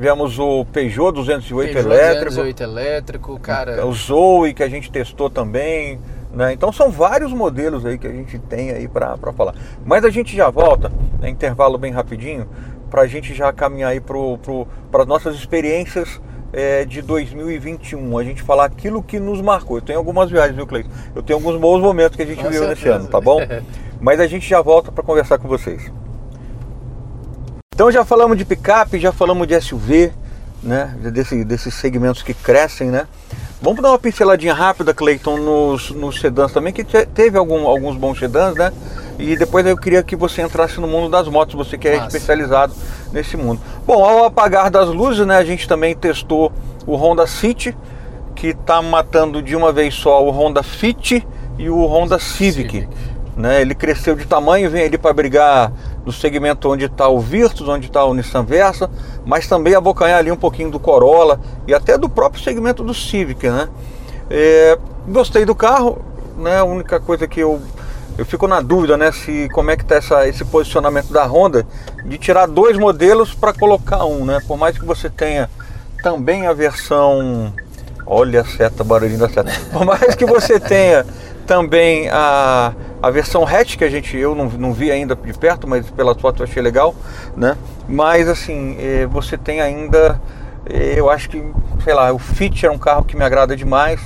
Tivemos o Peugeot 208 Peugeot elétrico. 208 elétrico, cara. o Zoe que a gente testou também, né? Então são vários modelos aí que a gente tem aí para falar. Mas a gente já volta, né, intervalo bem rapidinho, para a gente já caminhar aí para as nossas experiências é, de 2021. A gente falar aquilo que nos marcou. Eu tenho algumas viagens, viu, Cleiton? Eu tenho alguns bons momentos que a gente Com viu nesse certeza. ano, tá bom? Mas a gente já volta para conversar com vocês. Então já falamos de picape, já falamos de SUV, né? Desse, desses segmentos que crescem, né? Vamos dar uma pinceladinha rápida, Cleiton, nos, nos sedãs também, que te- teve algum- alguns bons sedãs, né? E depois eu queria que você entrasse no mundo das motos, você que é Massa. especializado nesse mundo. Bom, ao apagar das luzes, né, a gente também testou o Honda City, que está matando de uma vez só o Honda Fit e o Honda Civic. Civic. Né? Ele cresceu de tamanho, vem ali para brigar no segmento onde está o Virtus, onde está o Nissan Versa, mas também abocanhar ali um pouquinho do Corolla e até do próprio segmento do Civic, né? É, gostei do carro, né? A única coisa que eu eu fico na dúvida, né, se como é que tá essa, esse posicionamento da Honda de tirar dois modelos para colocar um, né? Por mais que você tenha também a versão Olha a seta, barulhinho da seta. Por mais que você tenha também a, a versão hatch, que a gente, eu não, não vi ainda de perto, mas pelas fotos eu achei legal, né? Mas assim, eh, você tem ainda, eh, eu acho que, sei lá, o Fit é um carro que me agrada demais,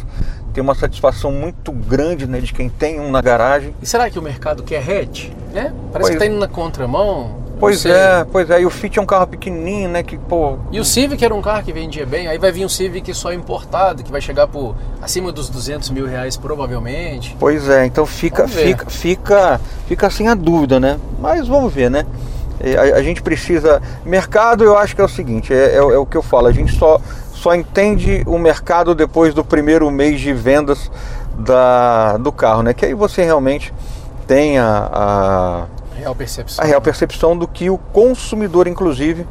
tem uma satisfação muito grande né, de quem tem um na garagem. E será que o mercado quer hatch? Né? Parece Pois- que tá indo na contramão. Pois sei. é, pois é, e o Fit é um carro pequenininho, né, que, pô... E o Civic era um carro que vendia bem, aí vai vir um Civic só importado, que vai chegar por acima dos 200 mil reais provavelmente. Pois é, então fica, fica, fica, fica assim a dúvida, né? Mas vamos ver, né? A, a gente precisa. Mercado, eu acho que é o seguinte: é, é o- é o que eu falo, a gente só, só entende o mercado depois do primeiro mês de vendas da, do carro, né? Que aí você realmente tem a, a, Real percepção. a real percepção do que o consumidor, inclusive,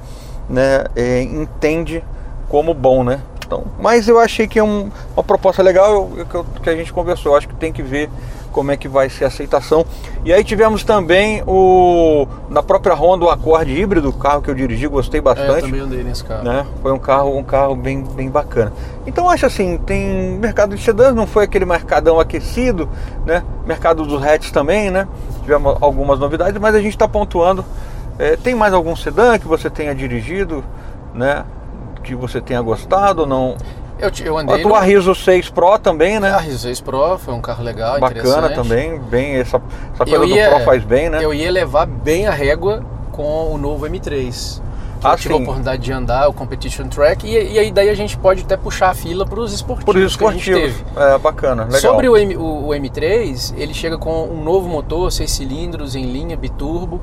né, é, entende como bom, né? Então, mas eu achei que é um- uma proposta legal que, eu- que a gente conversou. Eu acho que tem que ver como é que vai ser a aceitação. E aí tivemos também o na própria Honda o Accord híbrido, o carro que eu dirigi, gostei É, eu bastante também andei nesse carro. né? Foi um carro, um carro bem, bem bacana. Então acho assim, tem mercado de sedãs, não foi aquele mercadão aquecido, né? Mercado dos hatches também, né? Tivemos algumas novidades, mas a gente está pontuando. É, tem mais algum sedã que você tenha dirigido, né? Que você tenha gostado ou não? Eu, eu A andei tua Rizzo 6 Pro também, A né? R6 Pro foi um carro legal, Bacana também, bem essa, essa coisa ia, do Pro faz bem, né? Eu ia levar bem a régua com o novo M3. Ah, eu tive a oportunidade de andar o Competition Track e, e aí daí a gente pode até puxar a fila para os esportivos, Por isso que a gente esportivos. teve. É bacana, legal. Sobre o, M, o, o M3, ele chega com um novo motor, 6 cilindros em linha, biturbo.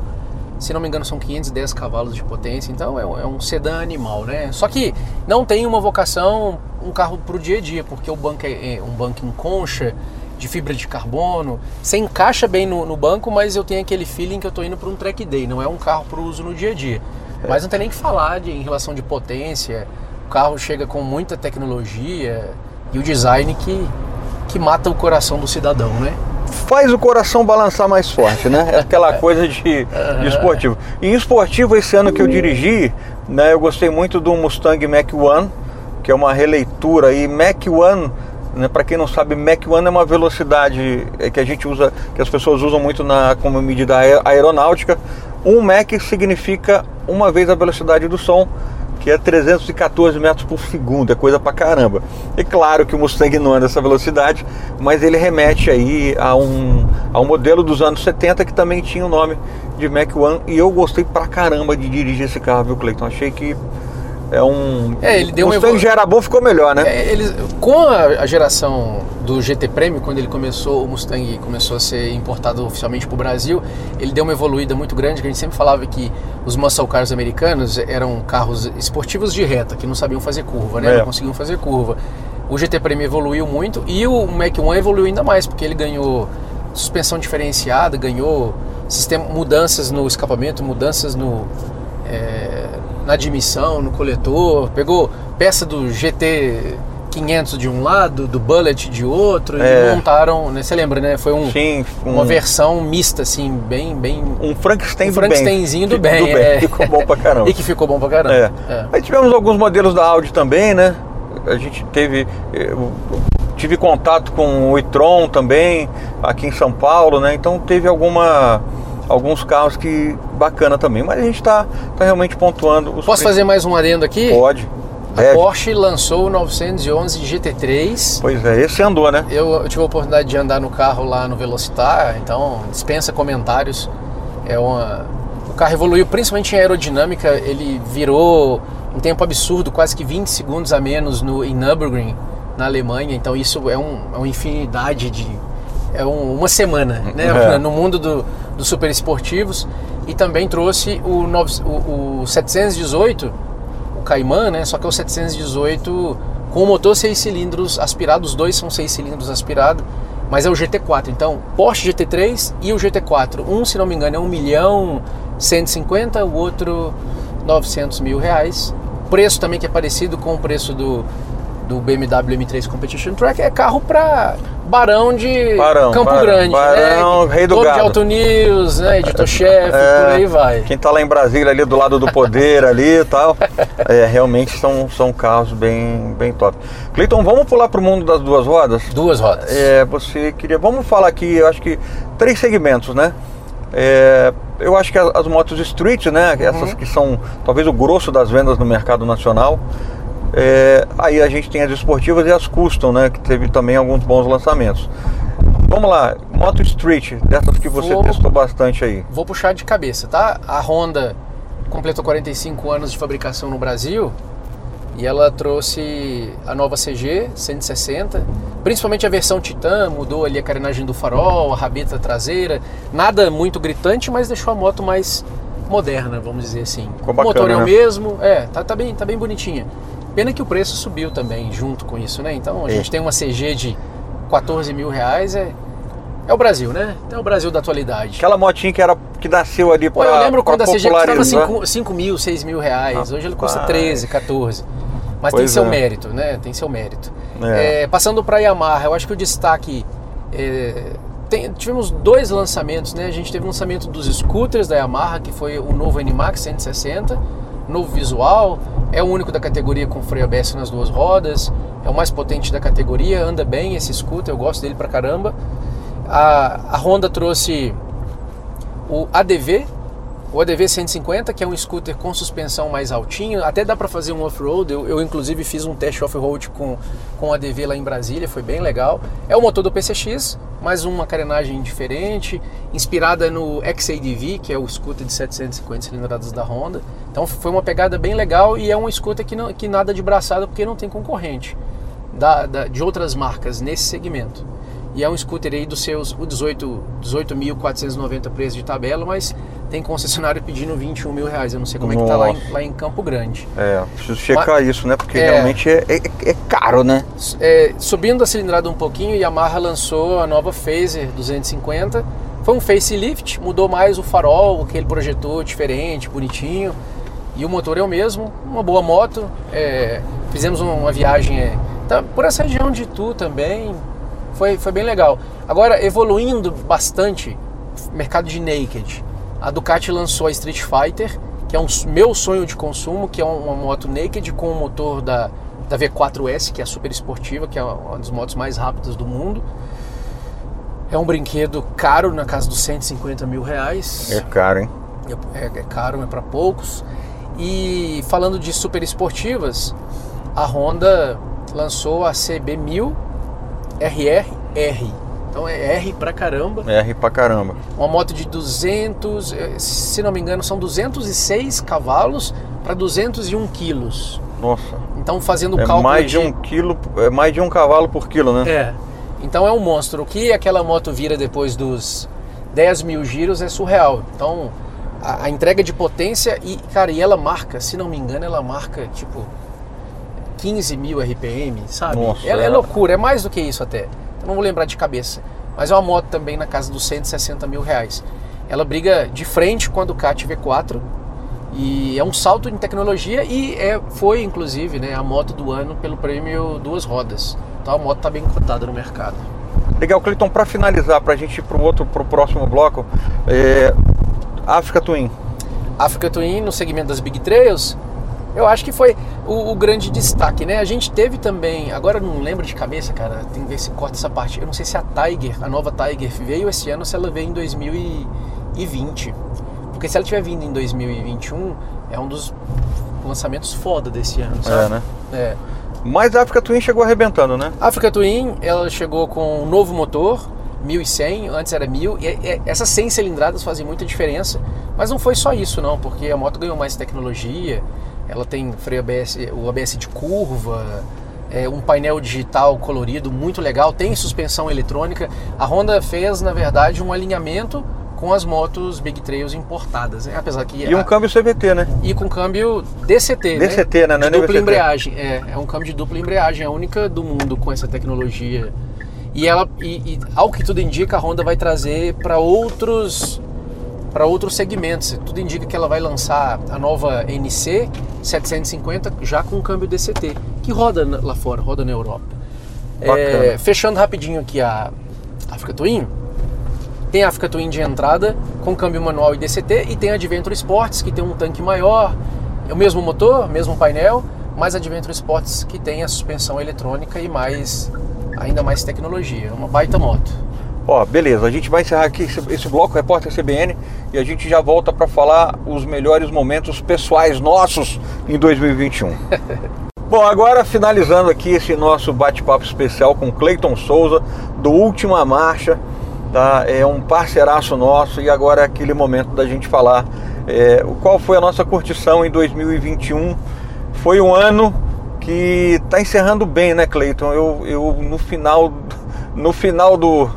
Se não me engano, são 510 cavalos de potência, então é um, é um sedã animal, né? Só que não tem uma vocação, um carro para o dia a dia, porque o banco é, é um banco em concha, de fibra de carbono. Você encaixa bem no, no banco, mas eu tenho aquele feeling que eu estou indo para um track day, não é um carro para uso no dia a dia. Mas não tem nem o que falar de, em relação de potência. O carro chega com muita tecnologia e o design que, que mata o coração do cidadão, né? faz o coração balançar mais forte, né? É aquela coisa de, de esportivo. E em esportivo, esse ano que eu dirigi, né, eu gostei muito do Mustang Mach 1, que é uma releitura aí. Mach 1, né, para quem não sabe, Mach 1 é uma velocidade é, que a gente usa, que as pessoas usam muito na, como medida aer- aeronáutica. Um Mach significa uma vez a velocidade do som que é 314 metros por segundo, é coisa pra caramba. É claro que o Mustang não anda essa velocidade, mas ele remete aí a um, a um modelo dos anos 70 que também tinha o nome de Mac One e eu gostei pra caramba de dirigir esse carro, viu, Cleiton? Achei que é um. É, ele deu o Mustang já era bom, ficou melhor, né? É, eles, com a, a geração do GT Premium, quando ele começou, o Mustang começou a ser importado oficialmente para o Brasil, ele deu uma evoluída muito grande, que a gente sempre falava que os muscle cars americanos eram carros esportivos de reta, que não sabiam fazer curva, né? É. Não conseguiam fazer curva. O GT Premium evoluiu muito e o Mac 1 evoluiu ainda mais, porque ele ganhou suspensão diferenciada, ganhou sistema, mudanças no escapamento, mudanças no, é, na admissão, no coletor, pegou peça do GT 500 de um lado, do Bullet de outro É. e montaram, né, você lembra, né? Foi um, Sim, um, uma versão mista assim, bem bem um Frankenstein um do bem. Frankensteinzinho do Ficou bem, é. Ficou bom pra caramba. e que ficou bom pra caramba. É. É. Aí tivemos alguns modelos da Audi também, né? A gente teve. Eu tive contato com o e-tron também, aqui em São Paulo, né? Então teve alguma. Alguns carros que bacana também, mas a gente está tá realmente pontuando os Posso fazer mais um adendo aqui? Pode. A Deve. Porsche lançou o 911 GT3. Pois é, esse andou, né? Eu, eu tive a oportunidade de andar no carro lá no Velocitar, então dispensa comentários. É uma... O carro evoluiu principalmente em aerodinâmica, ele virou um tempo absurdo, quase que 20 segundos a menos no, em Nürburgring, na Alemanha. Então isso é, um, é uma infinidade de. É um- uma semana né? É. no mundo do- dos super esportivos. E também trouxe o, nove- o, o 718, o Cayman, né? Só que é o 718 com o motor 6 cilindros aspirado, os dois são 6 cilindros aspirado, mas é o GT4. Então, Porsche GT3 e o GT4. Um, se não me engano, é 1 milhão 150, o outro 900 mil reais. Preço também que é parecido com o preço do, do BMW M3 Competition Track. É carro para barão de Barão, Campo barão, Grande, barão, né? rei do Dono gado. de Auto News, né? editor-chefe, É, por aí vai. Quem tá lá em Brasília, ali do lado do poder ali e tal, é, realmente são, são carros bem, bem top. Cleiton, vamos pular pro mundo das duas rodas? Duas rodas. É, você queria. Vamos falar aqui, eu acho que três segmentos, né? É, eu acho que as, as motos street, né? Essas que são talvez o grosso das vendas no mercado nacional. É, aí a gente tem as esportivas e as custom, né? Que teve também alguns bons lançamentos. Vamos lá, moto street, dessas que você Vou- testou bastante aí. Vou puxar de cabeça, tá? A Honda completou 45 anos de fabricação no Brasil e ela trouxe a nova CG 160, principalmente a versão Titan, mudou ali a carenagem do farol, a rabeta traseira, nada muito gritante, mas deixou a moto mais moderna, vamos dizer assim. Ficou o motor bacana, é o né? mesmo, é, tá, tá bem, tá bem bonitinha. Pena que o preço subiu também junto com isso, né? Então a É. gente tem uma CG de 14 mil reais, é, é o Brasil, né? É o Brasil da atualidade. Aquela motinha que era que nasceu ali para eu lembro quando a CG custava popularizar. 5, 5 mil, 6 mil reais. Hoje ele custa Rapaz. 13, 14. Mas tem seu é. mérito, né? Tem seu mérito. É. É, passando para a Yamaha, eu acho que o destaque. é, tem- tivemos dois lançamentos, né? A gente teve o lançamento dos scooters da Yamaha, que foi o novo NMAX 160, novo visual, é o único da categoria com freio ABS nas duas rodas, é o mais potente da categoria, anda bem esse scooter, eu gosto dele pra caramba. A, a Honda trouxe o ADV, o ADV 150, que é um scooter com suspensão mais altinho, até dá para fazer um off-road. Eu, eu, inclusive fiz um teste off-road com, com o ADV lá em Brasília, foi bem legal. É o motor do PCX, mas uma carenagem diferente, inspirada no XADV, que é o scooter de 750 cilindradas da Honda. Então foi uma pegada bem legal e é um scooter que, não, que nada de braçada porque não tem concorrente da, da- de outras marcas nesse segmento. E é um scooter aí dos seus o 18 18.490 preço de tabela, mas tem concessionário pedindo 21 mil reais. Eu não sei como é que tá lá em, Nossa. lá em Campo Grande. É, preciso checar isso, né? Porque É. realmente é, é- é caro, né? É, subindo a cilindrada um pouquinho, Yamaha lançou a nova Phaser 250. Foi um facelift, mudou mais o farol, aquele projetor diferente, bonitinho. E o motor é o mesmo, uma boa moto. É, fizemos uma viagem é, tá, por essa região de Itu também. Foi, foi bem legal. Agora, evoluindo bastante, mercado de naked. A Ducati lançou a Street Fighter, que é um meu sonho de consumo, que é um- uma moto naked com o motor da, da V4S, que é super esportiva, que é uma das motos mais rápidas do mundo. É um brinquedo caro, na casa dos 150 mil reais. É caro, hein? É, é caro, é para poucos. E falando de super esportivas, a Honda lançou a CB1000 RRR. Então é R pra caramba. É R pra caramba. Uma moto de 200, eh, se não me engano, são 206 cavalos para 201 quilos. Nossa. Então fazendo o É cálculo mais de um quilo, é mais de um cavalo por quilo, né? É. Então é um monstro. O que aquela moto vira depois dos 10 mil giros é surreal. Então a, a entrega de potência e, cara, e ela marca, se não me engano, ela marca tipo 15 mil RPM, sabe? Nossa, ela é é. loucura, é mais do que isso até. Eu não vou lembrar de cabeça. Mas é uma moto também na casa dos 160 mil reais. Ela briga de frente com a Ducati V4 e é um salto em tecnologia e é, foi inclusive né, a moto do ano pelo prêmio Duas Rodas. Então a moto está bem cotada no mercado. Legal, Cleiton, para finalizar, para a gente ir para o outro, pro próximo bloco, é, África Twin. Africa Twin no segmento das Big Trails, eu acho que foi o, o grande destaque, né? A gente teve também, agora eu não lembro de cabeça, cara, tem que ver se corta essa parte. Eu não sei se a Tiger, a nova Tiger, veio esse ano ou se ela veio em 2020. Porque se ela tiver vindo em 2021, é um dos lançamentos foda desse ano, sabe? É, né? É. Mas a África Twin chegou arrebentando, né? A Africa Twin, ela chegou com um novo motor, 1100, antes era 1000, e e- essas 100 cilindradas fazem muita diferença. Mas não foi só isso não, porque a moto ganhou mais tecnologia, ela tem freio ABS, o ABS de curva, é, um painel digital colorido muito legal, tem suspensão eletrônica. A Honda fez, na verdade, um alinhamento com as motos Big Trails importadas, né? apesar que E um a- câmbio CVT, né? e com câmbio DCT, DCT, né? Não é De dupla embreagem. É, é um câmbio de dupla embreagem, é a única do mundo com essa tecnologia. E ela, e, e ao que tudo indica, a Honda vai trazer para outros para outros segmentos. Tudo indica que ela vai lançar a nova NC 750 já com câmbio DCT, que roda lá fora, roda na Europa. É, fechando rapidinho aqui a Africa Twin, tem a Africa Twin de entrada com câmbio manual e DCT e tem a Adventure Sports que tem um tanque maior, é o mesmo motor, mesmo painel, mas a Adventure Sports que tem a suspensão eletrônica e mais ainda mais tecnologia, uma baita moto. Ó, beleza, a gente vai encerrar aqui esse, esse bloco Repórter CBN e a gente já volta para falar os melhores momentos pessoais nossos em 2021. Bom, agora finalizando aqui esse nosso bate-papo especial com Cleiton Souza, do Última Marcha, tá? É um parceiraço nosso e agora é aquele momento da gente falar é, qual foi a nossa curtição em 2021. Foi um ano que está encerrando bem, né, Cleiton? Eu, eu no final, no final do,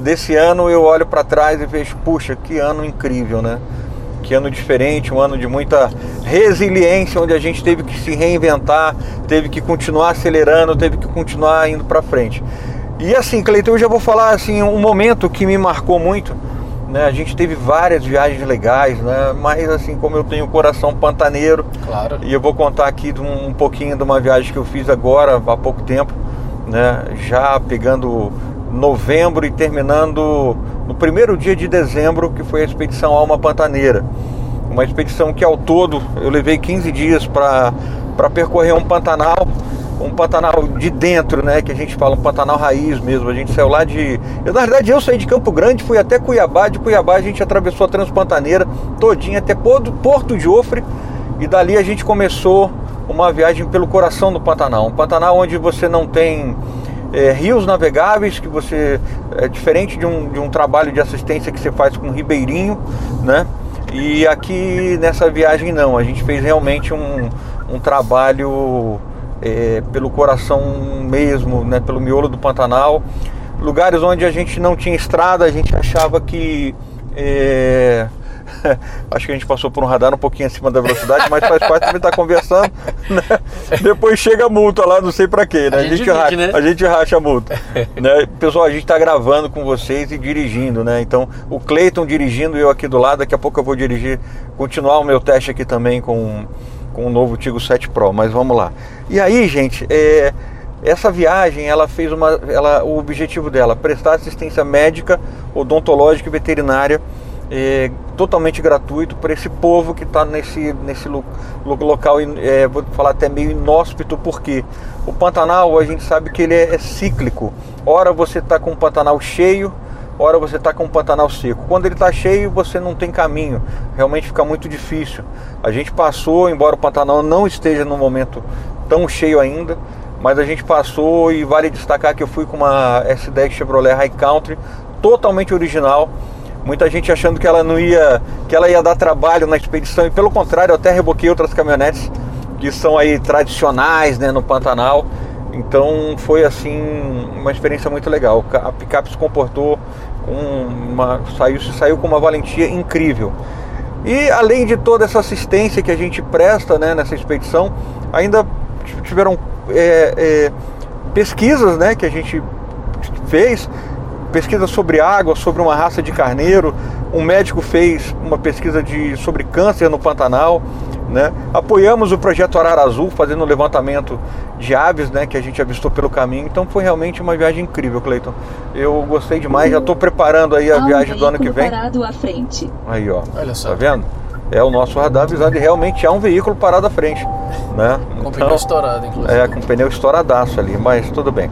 desse ano eu olho para trás e vejo, puxa, que ano incrível, né? Que ano diferente, um ano de muita resiliência, onde a gente teve que se reinventar, teve que continuar acelerando, teve que continuar indo para frente. E assim, Cleiton, eu já vou falar assim um momento que me marcou muito. Né? A gente teve várias viagens legais, né? Mas assim, como eu tenho o coração pantaneiro, Claro. e eu vou contar aqui de um, um pouquinho de uma viagem que eu fiz agora, há pouco tempo, né? Já pegando novembro e terminando no primeiro dia de dezembro, que foi a expedição Alma Pantaneira. Uma expedição que ao todo eu levei 15 dias para percorrer um Pantanal, um Pantanal de dentro, né? Que a gente fala, um Pantanal raiz mesmo. A gente saiu lá de. Eu, na verdade, eu saí de Campo Grande, fui até Cuiabá. De Cuiabá a gente atravessou a Transpantaneira todinha até Porto, de Ofre. E dali a gente começou uma viagem pelo coração do Pantanal. Um Pantanal onde você não tem é, rios navegáveis, que você. É diferente de um, de um trabalho de assistência que você faz com um ribeirinho, né? E aqui nessa viagem não, a gente fez realmente um, um trabalho é, pelo coração mesmo, né? Pelo miolo do Pantanal. Lugares onde a gente não tinha estrada, a gente achava que. é, Acho que a gente passou por um radar um pouquinho acima da velocidade, mas faz parte também estar conversando. né? Depois chega a multa lá, não sei pra quê, né? A gente divide, racha, né? a gente racha a multa. né? Pessoal, a gente está gravando com vocês e dirigindo, né? Então, o Cleiton dirigindo e eu aqui do lado, daqui a pouco eu vou dirigir, continuar o meu teste aqui também com, com o novo Tigo 7 Pro, mas vamos lá. E aí, gente, é, essa viagem, ela fez uma, ela, o objetivo dela, prestar assistência médica, odontológica e veterinária é, totalmente gratuito para esse povo que está nesse, nesse lo- lo- local, é, vou falar até meio inóspito, porque o Pantanal a gente sabe que ele é, é cíclico. Ora você está com o Pantanal cheio, ora você está com o Pantanal seco. Quando ele está cheio, você não tem caminho, realmente fica muito difícil. A gente passou, embora o Pantanal não esteja no momento tão cheio ainda, mas a gente passou e vale destacar que eu fui com uma S10 Chevrolet High Country, totalmente original, Muita gente achando que ela não ia, que ela ia dar trabalho na expedição e pelo contrário, eu até reboquei outras caminhonetes que são aí tradicionais, né, no Pantanal. Então foi assim uma experiência muito legal. A picape se comportou com uma saiu saiu com uma valentia incrível. E além de toda essa assistência que a gente presta né, nessa expedição, ainda tiveram é, é, pesquisas né, que a gente fez, pesquisas sobre água, sobre uma raça de carneiro. Um médico fez uma pesquisa de, sobre câncer no Pantanal. Né? Apoiamos o projeto Arara Azul, fazendo um levantamento de aves né, que a gente avistou pelo caminho. Então foi realmente uma viagem incrível, Cleiton. Eu gostei demais, já estou preparando aí a viagem do ano que vem. parado à frente. Aí, ó. Olha só. Tá vendo? É o nosso radar avisado e realmente há um veículo parado à frente. Né? Com o pneu estourado, inclusive. É, com pneu estouradaço ali, mas tudo bem.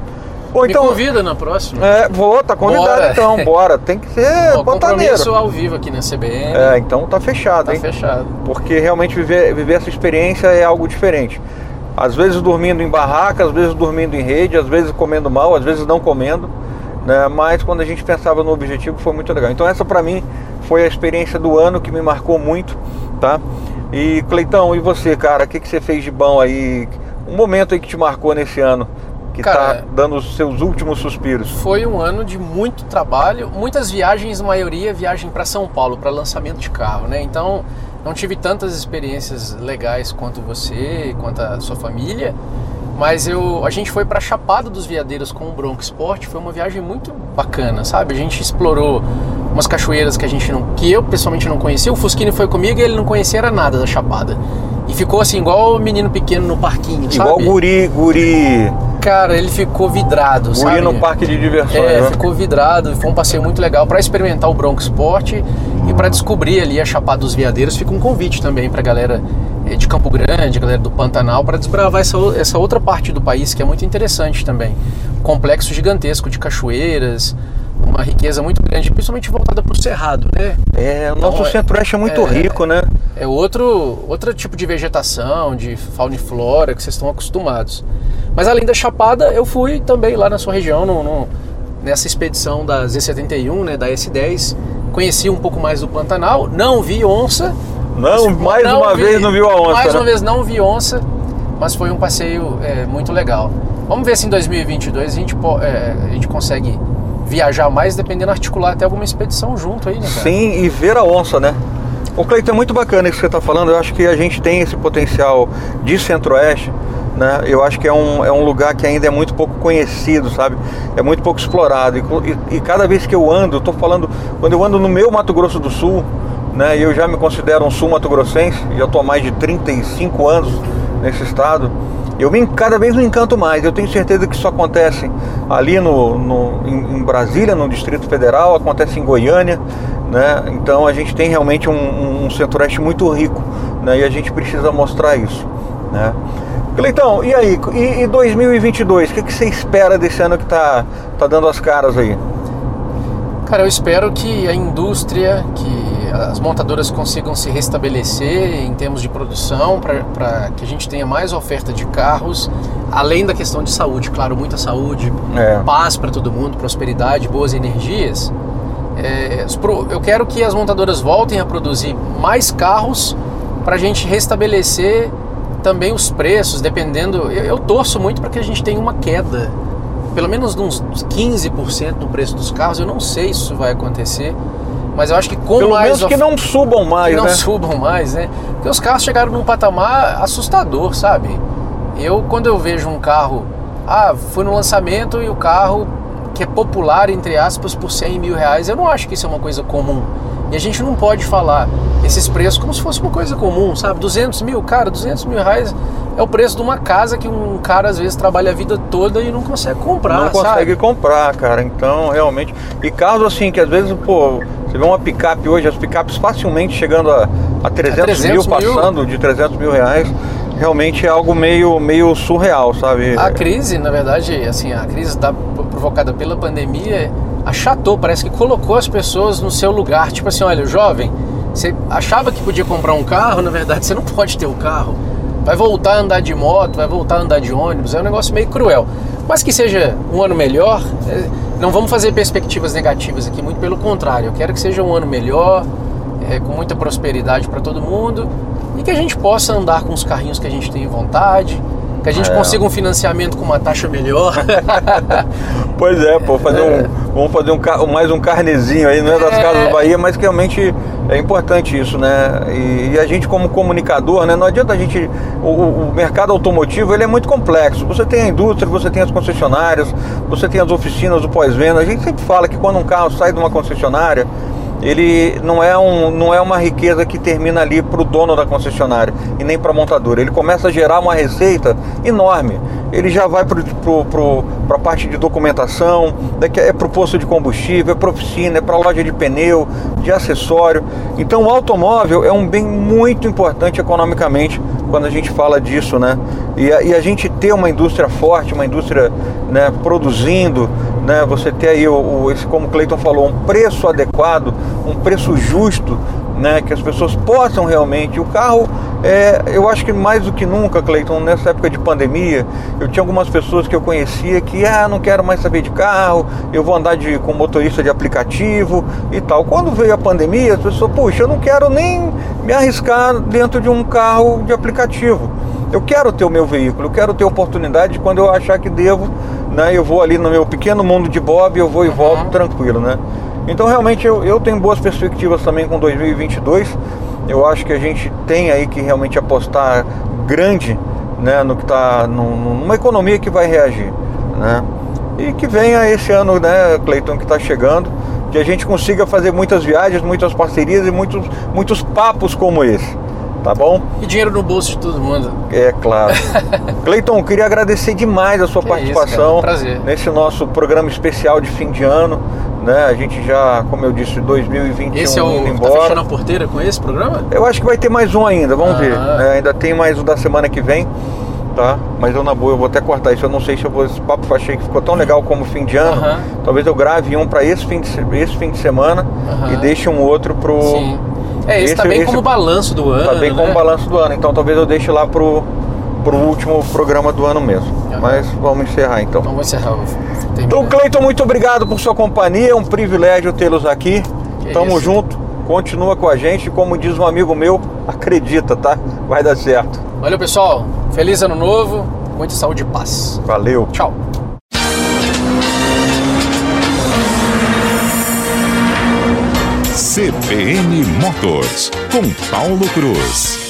Bom, Me então. convida na próxima. É, vou, tá convidado Bora. então, bora. Tem que ser Ó, pantaneiro. compromisso ao vivo aqui na CBN. É, então tá fechado, tá hein? fechado. Porque realmente viver, viver essa experiência é algo diferente. Às vezes dormindo em barraca, às vezes dormindo em rede, às vezes comendo mal, às vezes não comendo. Né? Mas quando a gente pensava no objetivo foi muito legal. Então essa pra mim foi a experiência do ano que me marcou muito, tá? E Cleitão, e você, cara, o que, que você fez de bom aí? Um momento aí que te marcou nesse ano, que Cara, tá dando os seus últimos suspiros. Foi um ano de muito trabalho, muitas viagens, maioria viagem para São Paulo para lançamento de carro, né? Então não tive tantas experiências legais quanto você, quanto a sua família, mas eu, a gente foi para Chapada dos Veadeiros com o Bronco Sport, foi uma viagem muito bacana, sabe? A gente explorou umas cachoeiras que a gente não, que eu pessoalmente não conhecia. O Fusquini foi comigo e ele não conhecia nada da Chapada. E ficou assim igual o menino pequeno no parquinho, Igual sabe? guri, guri, Cara, ele ficou vidrado, guri sabe? no parque de diversões. É, né? ficou vidrado, foi um passeio muito legal para experimentar o Bronco Sport e para descobrir ali a Chapada dos Veadeiros. Fica um convite também para galera eh, de Campo Grande, galera do Pantanal, para desbravar essa, essa outra parte do país que é muito interessante também. Complexo gigantesco de cachoeiras, uma riqueza muito grande, principalmente voltada para o Cerrado, né? É, o nosso Então, é- centro-oeste é muito é- rico, né? É outro, outro tipo de vegetação, de fauna e flora que vocês estão acostumados. Mas além da Chapada, eu fui também lá na sua região, no- no- nessa expedição da Z71, né, da S10. Conheci um pouco mais do Pantanal, não vi onça. Não, mais uma vi- vez não viu a onça. Mais né? uma vez não vi onça, mas foi um passeio é, muito legal. Vamos ver se em 2022 a gente, é, a gente consegue viajar mais, dependendo, articular até alguma expedição junto aí, né? Sim, e ver a onça, né? O Cleiton, é muito bacana isso que você está falando. Eu acho que a gente tem esse potencial de centro-oeste, né? Eu acho que é um, é um lugar que ainda é muito pouco conhecido, sabe? É muito pouco explorado. E, e- cada vez que eu ando, tô falando, quando eu ando no meu Mato Grosso do Sul, né? Eu já me considero um sul-mato-grossense, eu estou há mais de 35 anos nesse estado. Eu me, cada vez me encanto mais. Eu tenho certeza que isso acontece ali no, no- em, em Brasília, no Distrito Federal, acontece em Goiânia, né? Então a gente tem realmente um, um centro-oeste muito rico, né? E a gente precisa mostrar isso, né? Cleitão, e aí? E, e 2022? O que, que você espera desse ano que tá, tá dando as caras aí? Cara, eu espero que a indústria, que as montadoras consigam se restabelecer em termos de produção, para que a gente tenha mais oferta de carros, além da questão de saúde, claro, muita saúde, É. paz para todo mundo, prosperidade, boas energias. É, eu quero que as montadoras voltem a produzir mais carros para a gente restabelecer também os preços, dependendo. Eu, eu torço muito para que a gente tenha uma queda, pelo menos de uns 15% no preço dos carros. Eu não sei se isso vai acontecer, mas eu acho que com Pelo mais menos que não subam mais, que não né? subam mais, né? Porque os carros chegaram num patamar assustador, sabe? Eu, quando eu vejo um carro, ah, fui no lançamento e o carro que é popular, entre aspas, por 100 mil reais, eu não acho que isso é uma coisa comum. E a gente não pode falar esses preços como se fosse uma coisa comum, sabe? 200 mil, cara, 200 mil reais é o preço de uma casa que um cara às vezes trabalha a vida toda e não consegue comprar, não consegue sabe? comprar, cara. Então, realmente. E carros assim, que às vezes, pô, você vê uma picape hoje, as picapes facilmente chegando a, a 300, 300 mil, mil. passando de 300 mil reais, realmente é algo meio, meio surreal, sabe? A crise, na verdade, assim, a crise da- provocada pela pandemia achatou, parece que colocou as pessoas no seu lugar. Tipo assim, olha, jovem, você achava que podia comprar um carro, na verdade você não pode ter o carro. vai voltar a andar de moto, vai voltar a andar de ônibus, é um negócio meio cruel. Mas que seja um ano melhor, é, não vamos fazer perspectivas negativas aqui, muito pelo contrário. Eu quero que seja um ano melhor, é, com muita prosperidade para todo mundo que a gente possa andar com os carrinhos que a gente tem vontade, que a gente é. consiga um financiamento com uma taxa melhor. pois é, pô, fazer é. um, vamos fazer um, mais um carnezinho aí, não é das é. casas do Bahia, mas que realmente é importante isso, né? E, e, a gente como comunicador, né? Não adianta a gente. O, o, mercado automotivo ele é muito complexo. Você tem a indústria, você tem as concessionárias, você tem as oficinas do pós-venda. A gente sempre fala que quando um carro sai de uma concessionária, ele não é, um, não é uma riqueza que termina ali para o dono da concessionária e nem para a montadora. Ele começa a gerar uma receita enorme. Ele já vai para a parte de documentação, é para o posto de combustível, é para oficina, é para a loja de pneu, de acessório. Então o automóvel é um bem muito importante economicamente quando a gente fala disso, né? E a, e a gente ter uma indústria forte, uma indústria né, produzindo, né? Você ter aí, o, o, esse, como o Cleiton falou, um preço adequado, um preço justo, né? Que as pessoas possam realmente. O carro, é, eu acho que mais do que nunca, Cleiton, nessa época de pandemia, eu tinha algumas pessoas que eu conhecia que, ah, não quero mais saber de carro, eu vou andar de, com motorista de aplicativo e tal. Quando veio a pandemia, as pessoas, puxa, eu não quero nem me arriscar dentro de um carro de aplicativo. Eu quero ter o meu veículo, eu quero ter oportunidade quando eu achar que devo, né? Eu vou ali no meu pequeno mundo de Bob, eu vou e volto uhum. tranquilo, né? Então realmente eu, eu tenho boas perspectivas também com 2022. Eu acho que a gente tem aí que realmente apostar grande, né, no que está numa economia que vai reagir, né? E que venha esse ano, né, Cleiton, que está chegando, que a gente consiga fazer muitas viagens, muitas parcerias e muitos, muitos papos como esse tá bom? E dinheiro no bolso de todo mundo. É claro. Cleiton, queria agradecer demais a sua que participação isso, Prazer. nesse nosso programa especial de fim de ano. Né? A gente já, como eu disse, 2021 esse é o, indo embora. Tá fechando a porteira com esse programa? Eu acho que vai ter mais um ainda, vamos ah. ver. É, ainda tem mais o da semana que vem. Tá? Mas eu na boa, eu vou até cortar isso. Eu não sei se eu vou. Esse papo achei que ficou tão legal como fim de ano. Uh -huh. Talvez eu grave um para esse, fim de, esse fim de semana uh -huh. e deixe um outro pro, Sim é, esse, esse tá bem esse, como balanço do ano. Tá bem né? como balanço do ano, então talvez eu deixe lá pro, pro último programa do ano mesmo. Uhum. Mas vamos encerrar então. Então vamos encerrar. Então, Cleiton, muito obrigado por sua companhia. É um privilégio tê-los aqui. Que Tamo isso. junto. Continua com a gente. Como diz um amigo meu, acredita, tá? Vai dar certo. Valeu, pessoal. Feliz ano novo. Muita saúde e paz. Valeu. Tchau. CBN Motors, com Paulo Cruz.